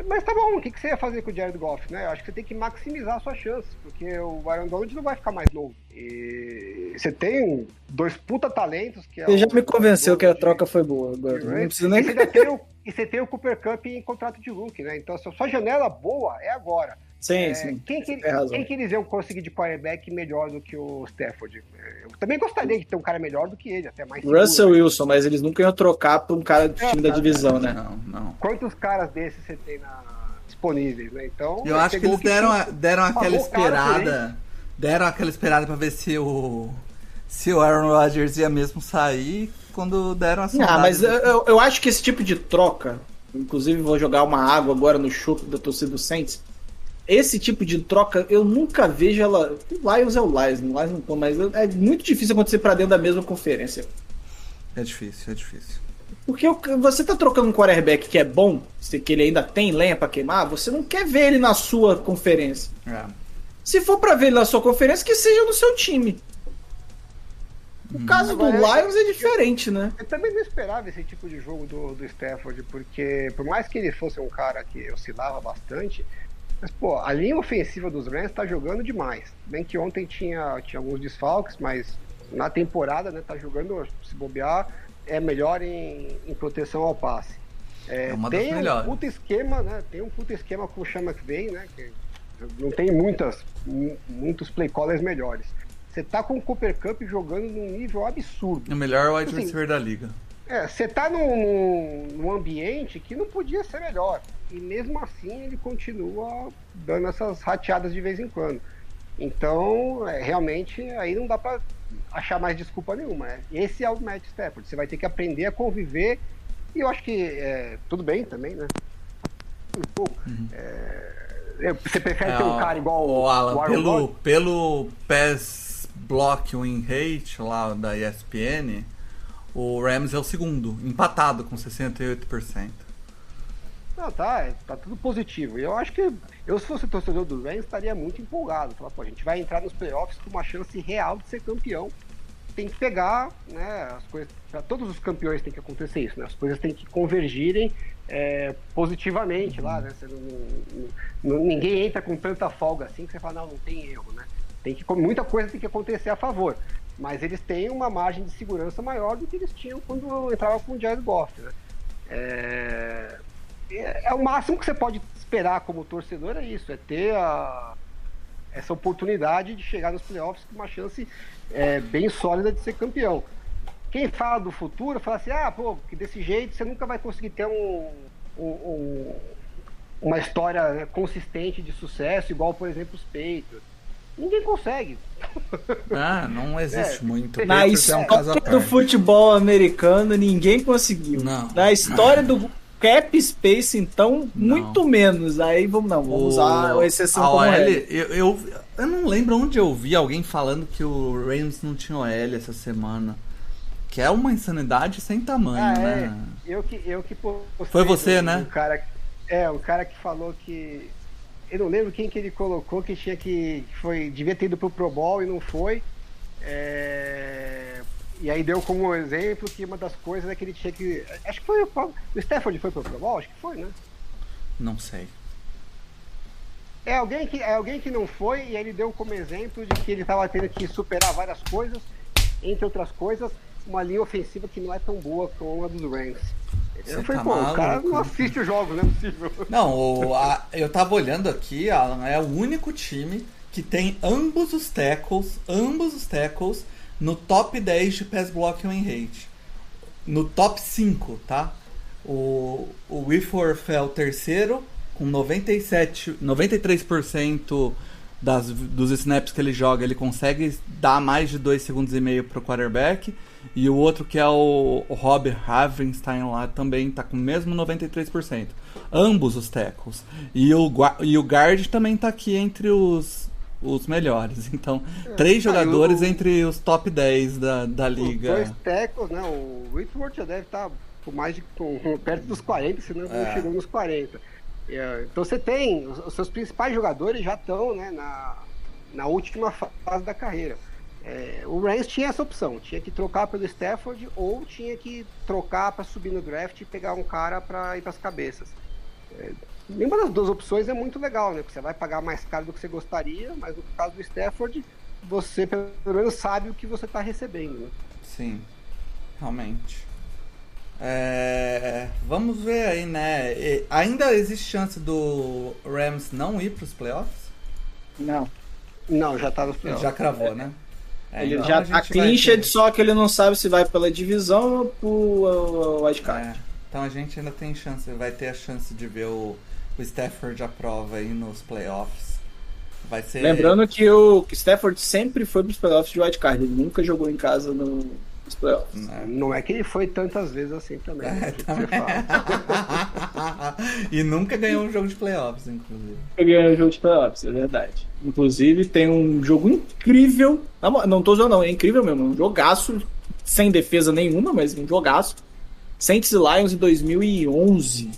Mas tá bom, o que, que você ia fazer com o Jared Goff, né? Eu acho que você tem que maximizar suas chances, porque o Aaron Donald não vai ficar mais novo. E você tem dois puta talentos que é Você já me convenceu que a de- troca foi boa. Agora. Não precisa E nem. você tem o, e você tem o Cooper Cup em contrato de rookie, né? Então, a sua janela boa é agora. Sim, É, sim. quem, que, quem que eles iam conseguir de quarterback melhor do que o Stafford? Eu também gostaria de ter um cara melhor do que ele, até mais seguro, Russell né? Wilson, mas eles nunca iam trocar por um cara do time da divisão, né? Não, não. Quantos caras desses você tem na- disponíveis, né? Então, Eu ele acho que eles que deram, tinha. deram aquela esperada. Deram aquela esperada pra ver se o. Se o Aaron Rodgers ia mesmo sair quando deram a Ah, sondada. mas eu, eu- eu acho que esse tipo de troca, inclusive vou jogar uma água agora no chope da torcida do Saints. Esse tipo de troca eu nunca vejo ela. O Lions é o Lions, o Lions não tô, mas é muito difícil acontecer pra dentro da mesma conferência. É difícil, é difícil. Porque você tá trocando um quarterback que é bom, se- que ele ainda tem lenha pra queimar, você não quer ver ele na sua conferência. É. Se for pra ver ele na sua conferência, que seja no seu time. O caso do Agora, Lions é diferente, né? Eu também não esperava esse tipo de jogo do, do Stafford, porque por mais que ele fosse um cara que oscilava bastante, mas pô, a linha ofensiva dos Rams tá jogando demais. Bem que ontem tinha, tinha alguns desfalques, mas na temporada, né, tá jogando, se bobear, é melhor em, em proteção ao passe. É, É uma das tem um melhores. puta esquema, né? Tem um puta esquema com o Sean McVay, né? Que não tem muitas, mu- muitos play callers melhores. Você tá com o Cooper Cup jogando num nível absurdo. É o melhor wide Assim, receiver da liga. É, você tá num, num ambiente que não podia ser melhor. E mesmo assim ele continua dando essas rateadas de vez em quando. Então, é, realmente, aí não dá pra achar mais desculpa nenhuma. né? Esse é o Matt Stafford. Você vai ter que aprender a conviver. E eu acho que é, tudo bem também, né? Um pouco. É, você prefere ter um ó, cara igual o Alan, o pelo, pelo PES Block Win Rate lá da ESPN, o Rams é o segundo, empatado com 68%. Não, tá, é- tá tudo positivo. Eu acho que eu, se fosse torcedor do Rams, estaria muito empolgado. Falar, pô, a gente vai entrar nos playoffs com uma chance real de ser campeão. Tem que pegar, né, as coisas. Para todos os campeões tem que acontecer isso, né? As coisas têm que convergirem é, positivamente lá, né? Não- não- ninguém entra com tanta folga assim que você fala, não, não tem erro, né? Tem que, muita coisa tem que acontecer a favor. Mas eles têm uma margem de segurança maior do que eles tinham quando entrava com o Jared Goff, né? É, é, é o máximo que você pode esperar como torcedor é isso, é ter a- essa oportunidade de chegar nos playoffs com uma chance é, bem sólida de ser campeão. Quem fala do futuro fala assim, ah, pô, que desse jeito você nunca vai conseguir ter um, um- um- uma história consistente de sucesso, igual, por exemplo, os Patriots. Ninguém consegue. Ah, não existe É, muito. Na Patriots é um história do futebol americano, ninguém conseguiu. Não. Na história do cap space, então, muito menos. Aí vamos não, vamos usar a exceção a como OL, regra. eu, eu, eu não lembro onde eu vi alguém falando que o Rams não tinha OL essa semana. Que é uma insanidade sem tamanho, Ah, né? é. Eu que, eu que postei Foi você, né? Um cara, é, um cara que falou que. Eu não lembro quem que ele colocou que tinha que. que foi, devia ter ido pro Pro Bowl e não foi. É, e aí deu como exemplo que uma das coisas é que ele tinha que. Acho que foi o, o Stafford foi pro Pro Bowl? Acho que foi, né? Não sei. É alguém que, é alguém que não foi e ele deu como exemplo de que ele estava tendo que superar várias coisas, entre outras coisas, uma linha ofensiva que não é tão boa como a dos Rams. Eu falei, tá pô, o cara maluco? não assiste os jogos, não é possível. Não, o- a- eu tava olhando aqui, Alan, é o único time que tem ambos os tackles, ambos os tackles no top 10 de pass block win rate. No top 5, tá? O, o Whitworth é o terceiro, com 97, 93% das, dos snaps que ele joga, ele consegue dar mais de 2 segundos e meio pro quarterback. E o outro que é o, o Rob Havenstein lá também tá com o mesmo 93%. Ambos os tackles. E o, e o guard também tá aqui entre os, os melhores. Então, três Ah, e jogadores entre os top 10 da, da Os liga. dois tackles, né? O Whitworth já deve estar com mais de com perto dos 40, senão É. não chegou nos 40. É, então você tem, os, os seus principais jogadores já estão né, na, na última fase da carreira. É, o Rams tinha essa opção, tinha que trocar pelo Stafford ou tinha que trocar para subir no draft e pegar um cara para ir para as cabeças. Nenhuma das duas opções é muito legal, né? Porque você vai pagar mais caro do que você gostaria, mas no caso do Stafford, você pelo menos sabe o que você está recebendo. Né? Sim, realmente. É, vamos ver aí, né? E- ainda existe chance do Rams não ir para os playoffs? Não. Não, já tá nos Ele playoffs. já cravou, né? É, Ele então já a tá vai clinched, ter- só que ele não sabe se vai pela divisão ou pro uh, wildcard. É, então a gente ainda tem chance, vai ter a chance de ver o, o Stafford à prova aí nos playoffs. Vai ser. Lembrando que o Stafford sempre foi pros playoffs de wildcard, ele nunca jogou em casa no, nos playoffs. Não é que ele foi tantas vezes assim também. né? É, Você fala. e nunca ganhou um jogo de playoffs, inclusive. Eu ganhei um jogo de playoffs, é verdade. Inclusive, tem um jogo incrível. Não tô zoando, não, é incrível mesmo. Um jogaço, sem defesa nenhuma, mas um jogaço. Saints e Lions em 2011.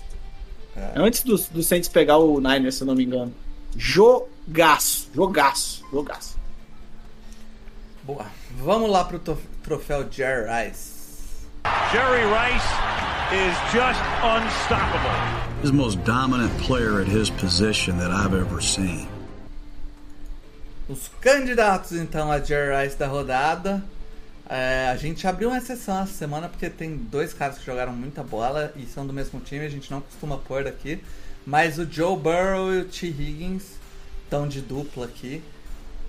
É. Antes do, do Saints pegar o Niners, se eu não me engano. Jogaço, jogaço, jogaço. Boa. Vamos lá pro troféu Jerry Rice. Jerry Rice is just unstoppable. He's the most dominant player at his position that I've ever seen. Os candidatos, então, a Jerry Rice da rodada. É, a gente abriu uma exceção essa semana porque tem dois caras que jogaram muita bola e são do mesmo time, a gente não costuma pôr aqui. Mas o Joe Burrow e o T. Higgins estão de dupla aqui.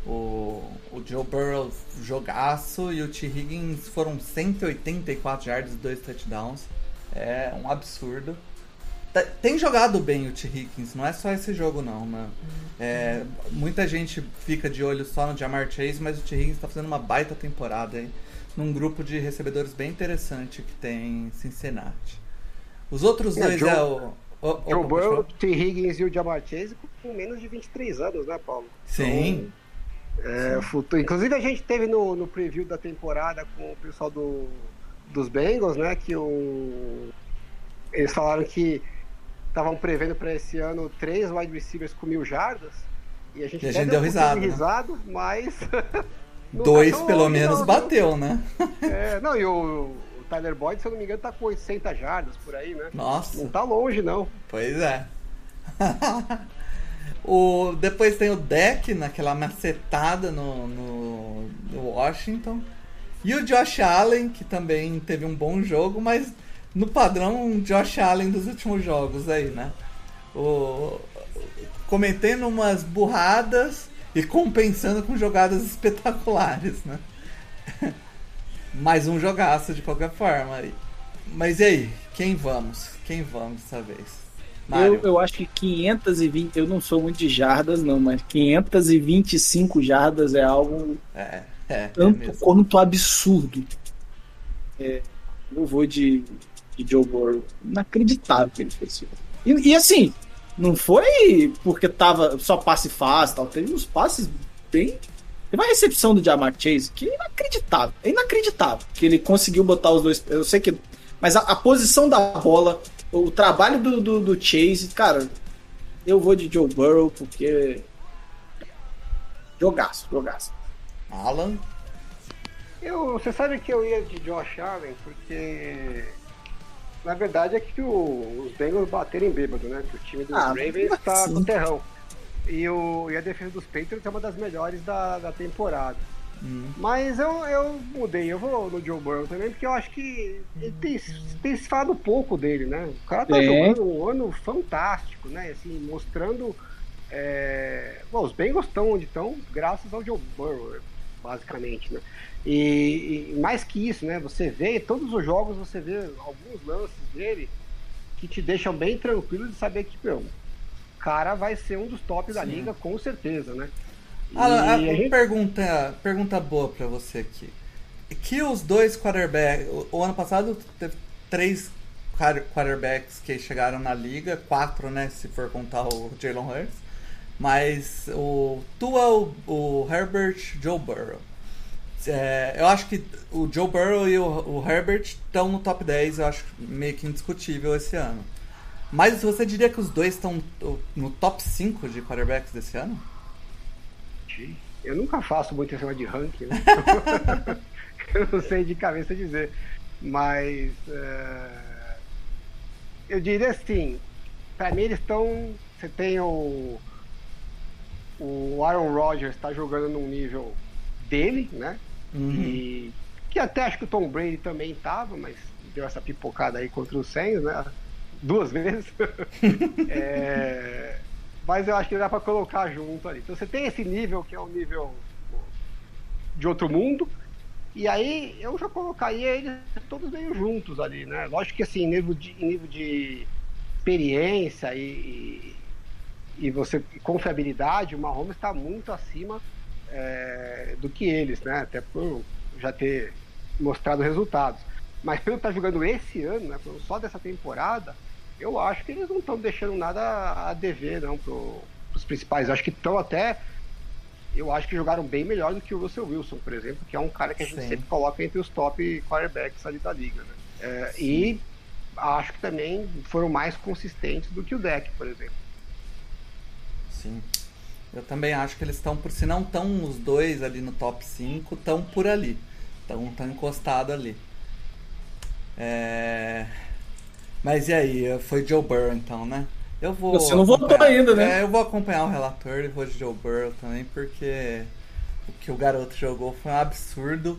O, o Joe Burrow jogaço e o T. Higgins foram 184 yards e dois touchdowns. É um absurdo. Tá- Tem jogado bem o T. Higgins, não é só esse jogo não, né? É, muita gente fica de olho só no Jamar Chase, mas o T. Higgins está fazendo uma baita temporada aí, num grupo de recebedores bem interessante que tem em Cincinnati. Os outros É, dois Joe- é o... o Joe Burrow? T. Higgins e o Jamar Chase com menos de 23 anos, né, Paulo? Sim, É, futuro. Inclusive a gente teve no, no preview da temporada com o pessoal do, dos Bengals, né? Que o, eles falaram que estavam prevendo para esse ano três wide receivers com mil jardas. E a gente, E a gente deu risada, de né? mas. dois pelo menos não, bateu, né? É, não, e o, o Tyler Boyd, se eu não me engano, tá com 800 jardas por aí, né? Nossa. Não tá longe, não. Pois é. o, depois tem o deck naquela macetada no, no, no Washington. E o Josh Allen, que também teve um bom jogo, mas no padrão Josh Allen dos últimos jogos aí, né? O, cometendo umas burradas e compensando com jogadas espetaculares, né? Mais um jogaço de qualquer forma. Mas e aí? Quem vamos? Quem vamos dessa vez? Eu, eu acho que 520, eu não sou muito de jardas, não, mas 525 jardas é algo É, é, é tanto mesmo. quanto absurdo. É, eu vou de, de Joe Burrow. Inacreditável que ele fez isso. E, e assim, não foi porque tava só passe fácil, tal. teve uns passes bem. Teve uma recepção do Jamar Chase que é inacreditável. É inacreditável que ele conseguiu botar os dois. Eu sei que. Mas a, a posição da bola, o trabalho do, do, do Chase, cara, eu vou de Joe Burrow porque. Jogaço, jogaço. Alan. Eu, você sabe que eu ia de Josh Allen porque na verdade é que o- os Bengals bateram em bêbado, né? Que o time dos Ah, Ravens tá sim. com terrão. E, o, e a defesa dos Patriots é uma das melhores da, da temporada. Mas eu, eu mudei, eu vou no Joe Burrow também, porque eu acho que ele tem, tem se falado pouco dele, né? O cara tá É. jogando um ano fantástico, né? Assim, mostrando. é, Bom, os Bengals estão onde estão, graças ao Joe Burrow, basicamente, né? E, e mais que isso, né? Você vê, todos os jogos você vê alguns lances dele que te deixam bem tranquilo de saber que, meu, o cara vai ser um dos tops da liga, com certeza, né? E Alan, a- a gente- pergunta, pergunta boa pra você aqui. Que os dois quarterbacks. O, o ano passado teve três quar- quarterbacks que chegaram na liga, quatro, né? Se for contar o Jalen Hurts. Mas o Tua, o, o Herbert, Joe Burrow. É, eu acho que o Joe Burrow e o, o Herbert estão no top 10, eu acho meio que indiscutível esse ano. Mas você diria que os dois estão no top 5 de quarterbacks desse ano? Eu nunca faço muito esse de ranking, né? eu não sei de cabeça dizer. Mas é, eu diria assim, pra mim eles estão. Você tem o. O Aaron Rodgers está jogando num nível dele, né? E que até acho que o Tom Brady também tava, mas deu essa pipocada aí contra o Saints, né? Duas vezes. É, mas eu acho que dá pra colocar junto ali. Então você tem esse nível que é um nível de outro mundo. E aí eu já colocaria eles todos meio juntos ali, né? Lógico que assim, nível de, em nível de experiência e, e você confiabilidade, o Mahomes está muito acima é, do que eles, né? Até por já ter mostrado resultados. Mas pelo que tá jogando esse ano, né? Só dessa temporada, eu acho que eles não estão deixando nada a dever, não, pro, pros principais. Eu acho que estão até. Eu acho que jogaram bem melhor do que o Russell Wilson, por exemplo, que é um cara que a gente Sim. sempre coloca entre os top quarterbacks ali da liga. Né? É, e acho que também foram mais consistentes do que o deck, por exemplo. Sim. Eu também acho que eles estão, por se não estão os dois ali no top 5, estão por ali. Estão tão encostados ali. É... Mas e aí? Foi Joe Burrow então, né? Eu vou. Você não votou ainda, né? É, eu vou acompanhar o relator e vou de Joe Burrow também, porque o que o garoto jogou foi um absurdo.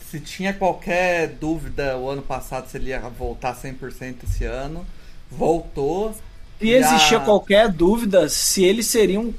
Se tinha qualquer dúvida o ano passado se ele ia voltar 100% esse ano, voltou. E Já- existia qualquer dúvida se ele seria um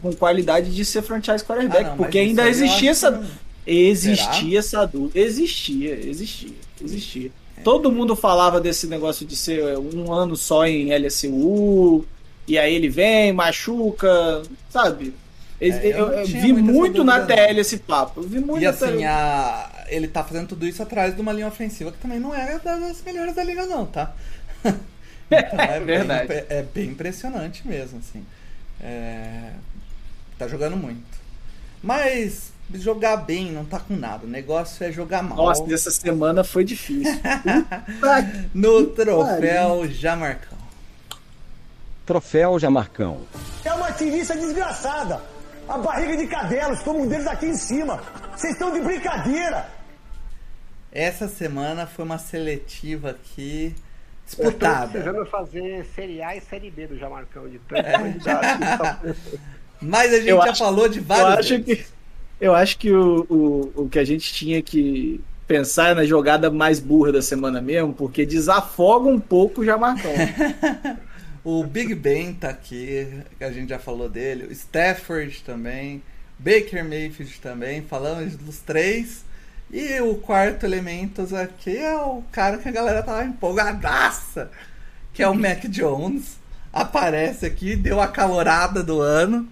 com qualidade de ser franchise quarterback, Ah, não, porque ainda existia essa não. existia essa dúvida, existia, existia, existia. Todo mundo falava desse negócio de ser um ano só em LSU, e aí ele vem, machuca, sabe? Eu, É, eu eu- eu vi muito na TL esse papo. Eu vi muito E na assim, a... ele tá fazendo tudo isso atrás de uma linha ofensiva que também não é das melhores da liga, não, tá? Então, é, verdade. Bem, é bem impressionante mesmo, assim. É, Tá jogando muito. Mas jogar bem não tá com nada. O negócio é jogar mal. Nossa, dessa semana foi difícil. No troféu Jamarcão. Troféu Jamarcão. É uma tirista desgraçada. A barriga de cadelos, como um deles aqui em cima. Vocês estão de brincadeira. Essa semana foi uma seletiva aqui Eu disputada. precisando fazer Série A e Série B do Jamarcão, de tanto É. candidato tá- Mas a gente Eu já acho- falou de Eu vários. acho deles. que, eu acho que o, o, o que a gente tinha que pensar é na jogada mais burra da semana mesmo, porque desafoga um pouco o Jamarcão. O Big Ben tá aqui, que a gente já falou dele. O Stafford também. Baker Mayfield também. Falamos dos três. E o quarto elementos aqui é o cara que a galera tava empolgadaça. Que é o Mac Jones. Aparece aqui, deu a calorada do ano.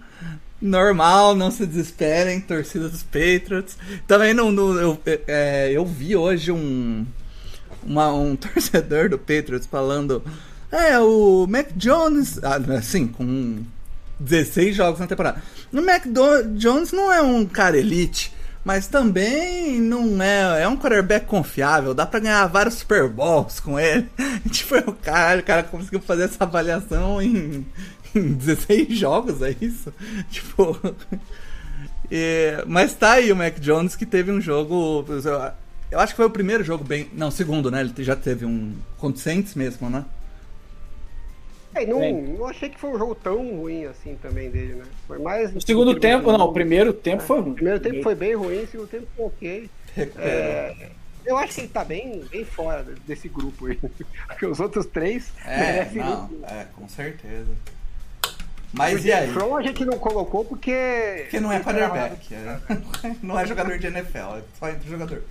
Normal, não se desesperem, torcida dos Patriots. Também não, não- eu, é, eu vi hoje um, uma- um torcedor do Patriots falando: É, o Mac Jones, ah, assim, com 16 jogos na temporada. O Mac Do- Jones não é um cara elite, mas também não é, é um quarterback confiável, dá pra ganhar vários Super Bowls com ele. tipo, o cara, o cara conseguiu fazer essa avaliação em, em 16 jogos, é isso? Tipo. É, mas tá aí o Mac Jones que teve um jogo. eu- acho que foi o primeiro jogo bem. Não, segundo, né? Ele já teve um. Contra mesmo, né? É, não, não achei que foi um jogo tão ruim assim também dele, né? Foi mais. O segundo tempo, não, o primeiro tempo foi ruim. O primeiro tempo foi bem ruim, o segundo tempo foi ok. É, eu acho que ele tá bem, bem fora desse grupo aí. Porque os outros três É, merecem não, é, com certeza. Mas e aí? From a gente não colocou porque. Porque não é quarterback, é. não é jogador de NFL, é só entre jogador.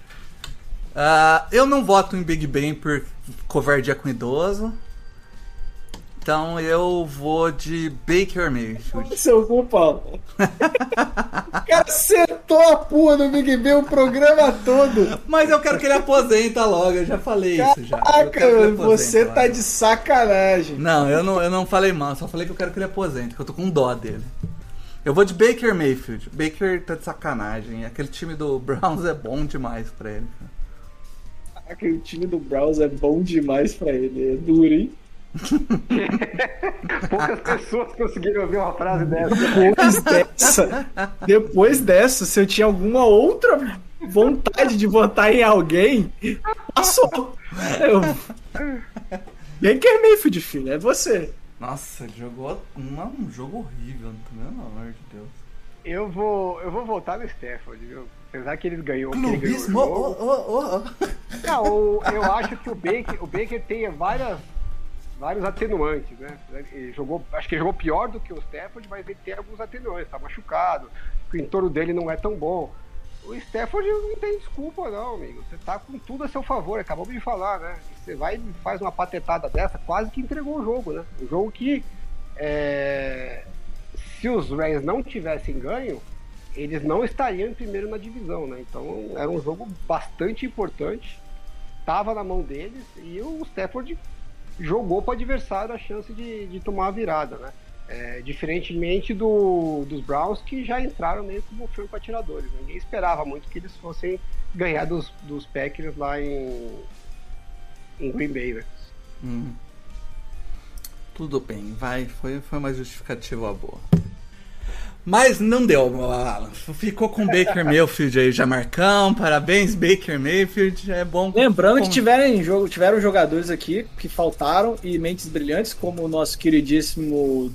Ah, eu não voto em Big Ben por covardia com idoso. Então eu vou de Baker Mayfield. Seu cu, Paulo. o cara a pua no Big Ben o programa todo. Mas eu quero que ele aposenta logo, eu já falei isso já. Caraca, você tá logo. de sacanagem. Não, eu não, eu não falei mal, só falei que eu quero que ele aposente, que eu tô com dó dele. Eu vou de Baker Mayfield. Baker tá de sacanagem. Aquele time do Browns é bom demais pra ele. cara. Aquele time do Browns é bom demais pra ele. É duro, hein? Poucas pessoas conseguiram ouvir uma frase dessa. Depois dessa, depois dessa, se eu tinha alguma outra vontade de votar em alguém, passou. Eu... Baker Mayfield, filho, é você. Nossa, ele jogou uma- um jogo horrível, pelo amor de Deus. Eu vou, eu vou voltar no Stafford, viu? Apesar que eles ganhou. que ele ganhou o jogo. oh, oh, oh. Não, o- eu acho que o Baker, o Baker tem várias, vários atenuantes, né? Ele jogou, acho que jogou pior do que o Stafford, mas ele tem alguns atenuantes, tá machucado, o entorno dele não é tão bom. O Stafford não tem desculpa, não, amigo. Você tá com tudo a seu favor, acabou de falar, né? Você vai e faz uma patetada dessa, quase que entregou o jogo, né? O jogo que, é, se os Rams não tivessem ganho, eles não estariam em primeiro na divisão, né? Então era um jogo bastante importante, tava na mão deles e o Stafford jogou para o adversário a chance de, de tomar a virada, né? É, diferentemente do, dos Browns que já entraram meio como franco atiradores. Ninguém esperava muito que eles fossem ganhar dos, dos Packers lá em, em Green Bay, né? Hum. Tudo bem, vai, foi, foi uma justificativa boa. Mas não deu, Alan. Ficou com Baker Mayfield aí, já Marcão. Parabéns, Baker Mayfield. É bom. Lembrando que tiveram, jogo, tiveram jogadores aqui que faltaram e mentes brilhantes, como o nosso queridíssimo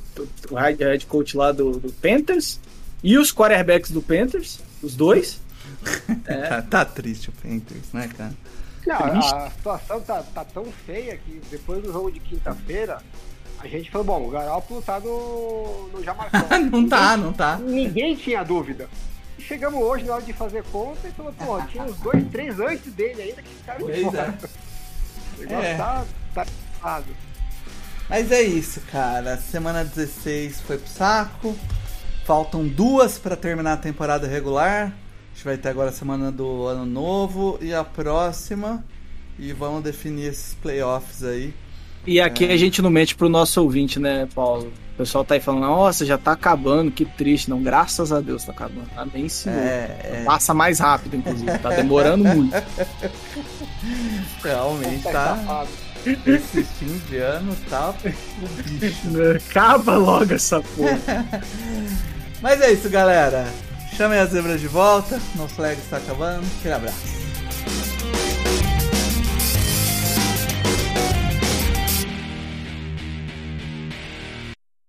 o head coach lá do, do Panthers e os quarterbacks do Panthers, os dois. É. tá, tá, triste o Panthers, né, cara? Não, a situação tá, tá tão feia que depois do jogo de quinta-feira, a gente falou, bom, o Garoppolo tá no, no Jamarcão. não tá, não tá. Ninguém tinha dúvida. E chegamos hoje na hora de fazer conta e falou, pô, tinha uns dois, três antes dele ainda que ficaram de fora. É. O negócio é. tá, tá errado. Mas é isso, cara. Semana 16 foi pro saco. Faltam duas para terminar a temporada regular. A gente vai ter agora a semana do ano novo e a próxima. E vamos definir esses playoffs aí. E aqui é. a gente não mente pro nosso ouvinte, né, Paulo? O pessoal tá aí falando, nossa, já tá acabando, que triste. Não, graças a Deus tá acabando. Tá bem senhor. É, é. Passa mais rápido, inclusive. Tá demorando muito. Realmente tá. Esse fim de ano tá. Acaba logo essa porra. Mas é isso, galera. Chamem as zebras de volta. No flag está acabando. Aquele abraço.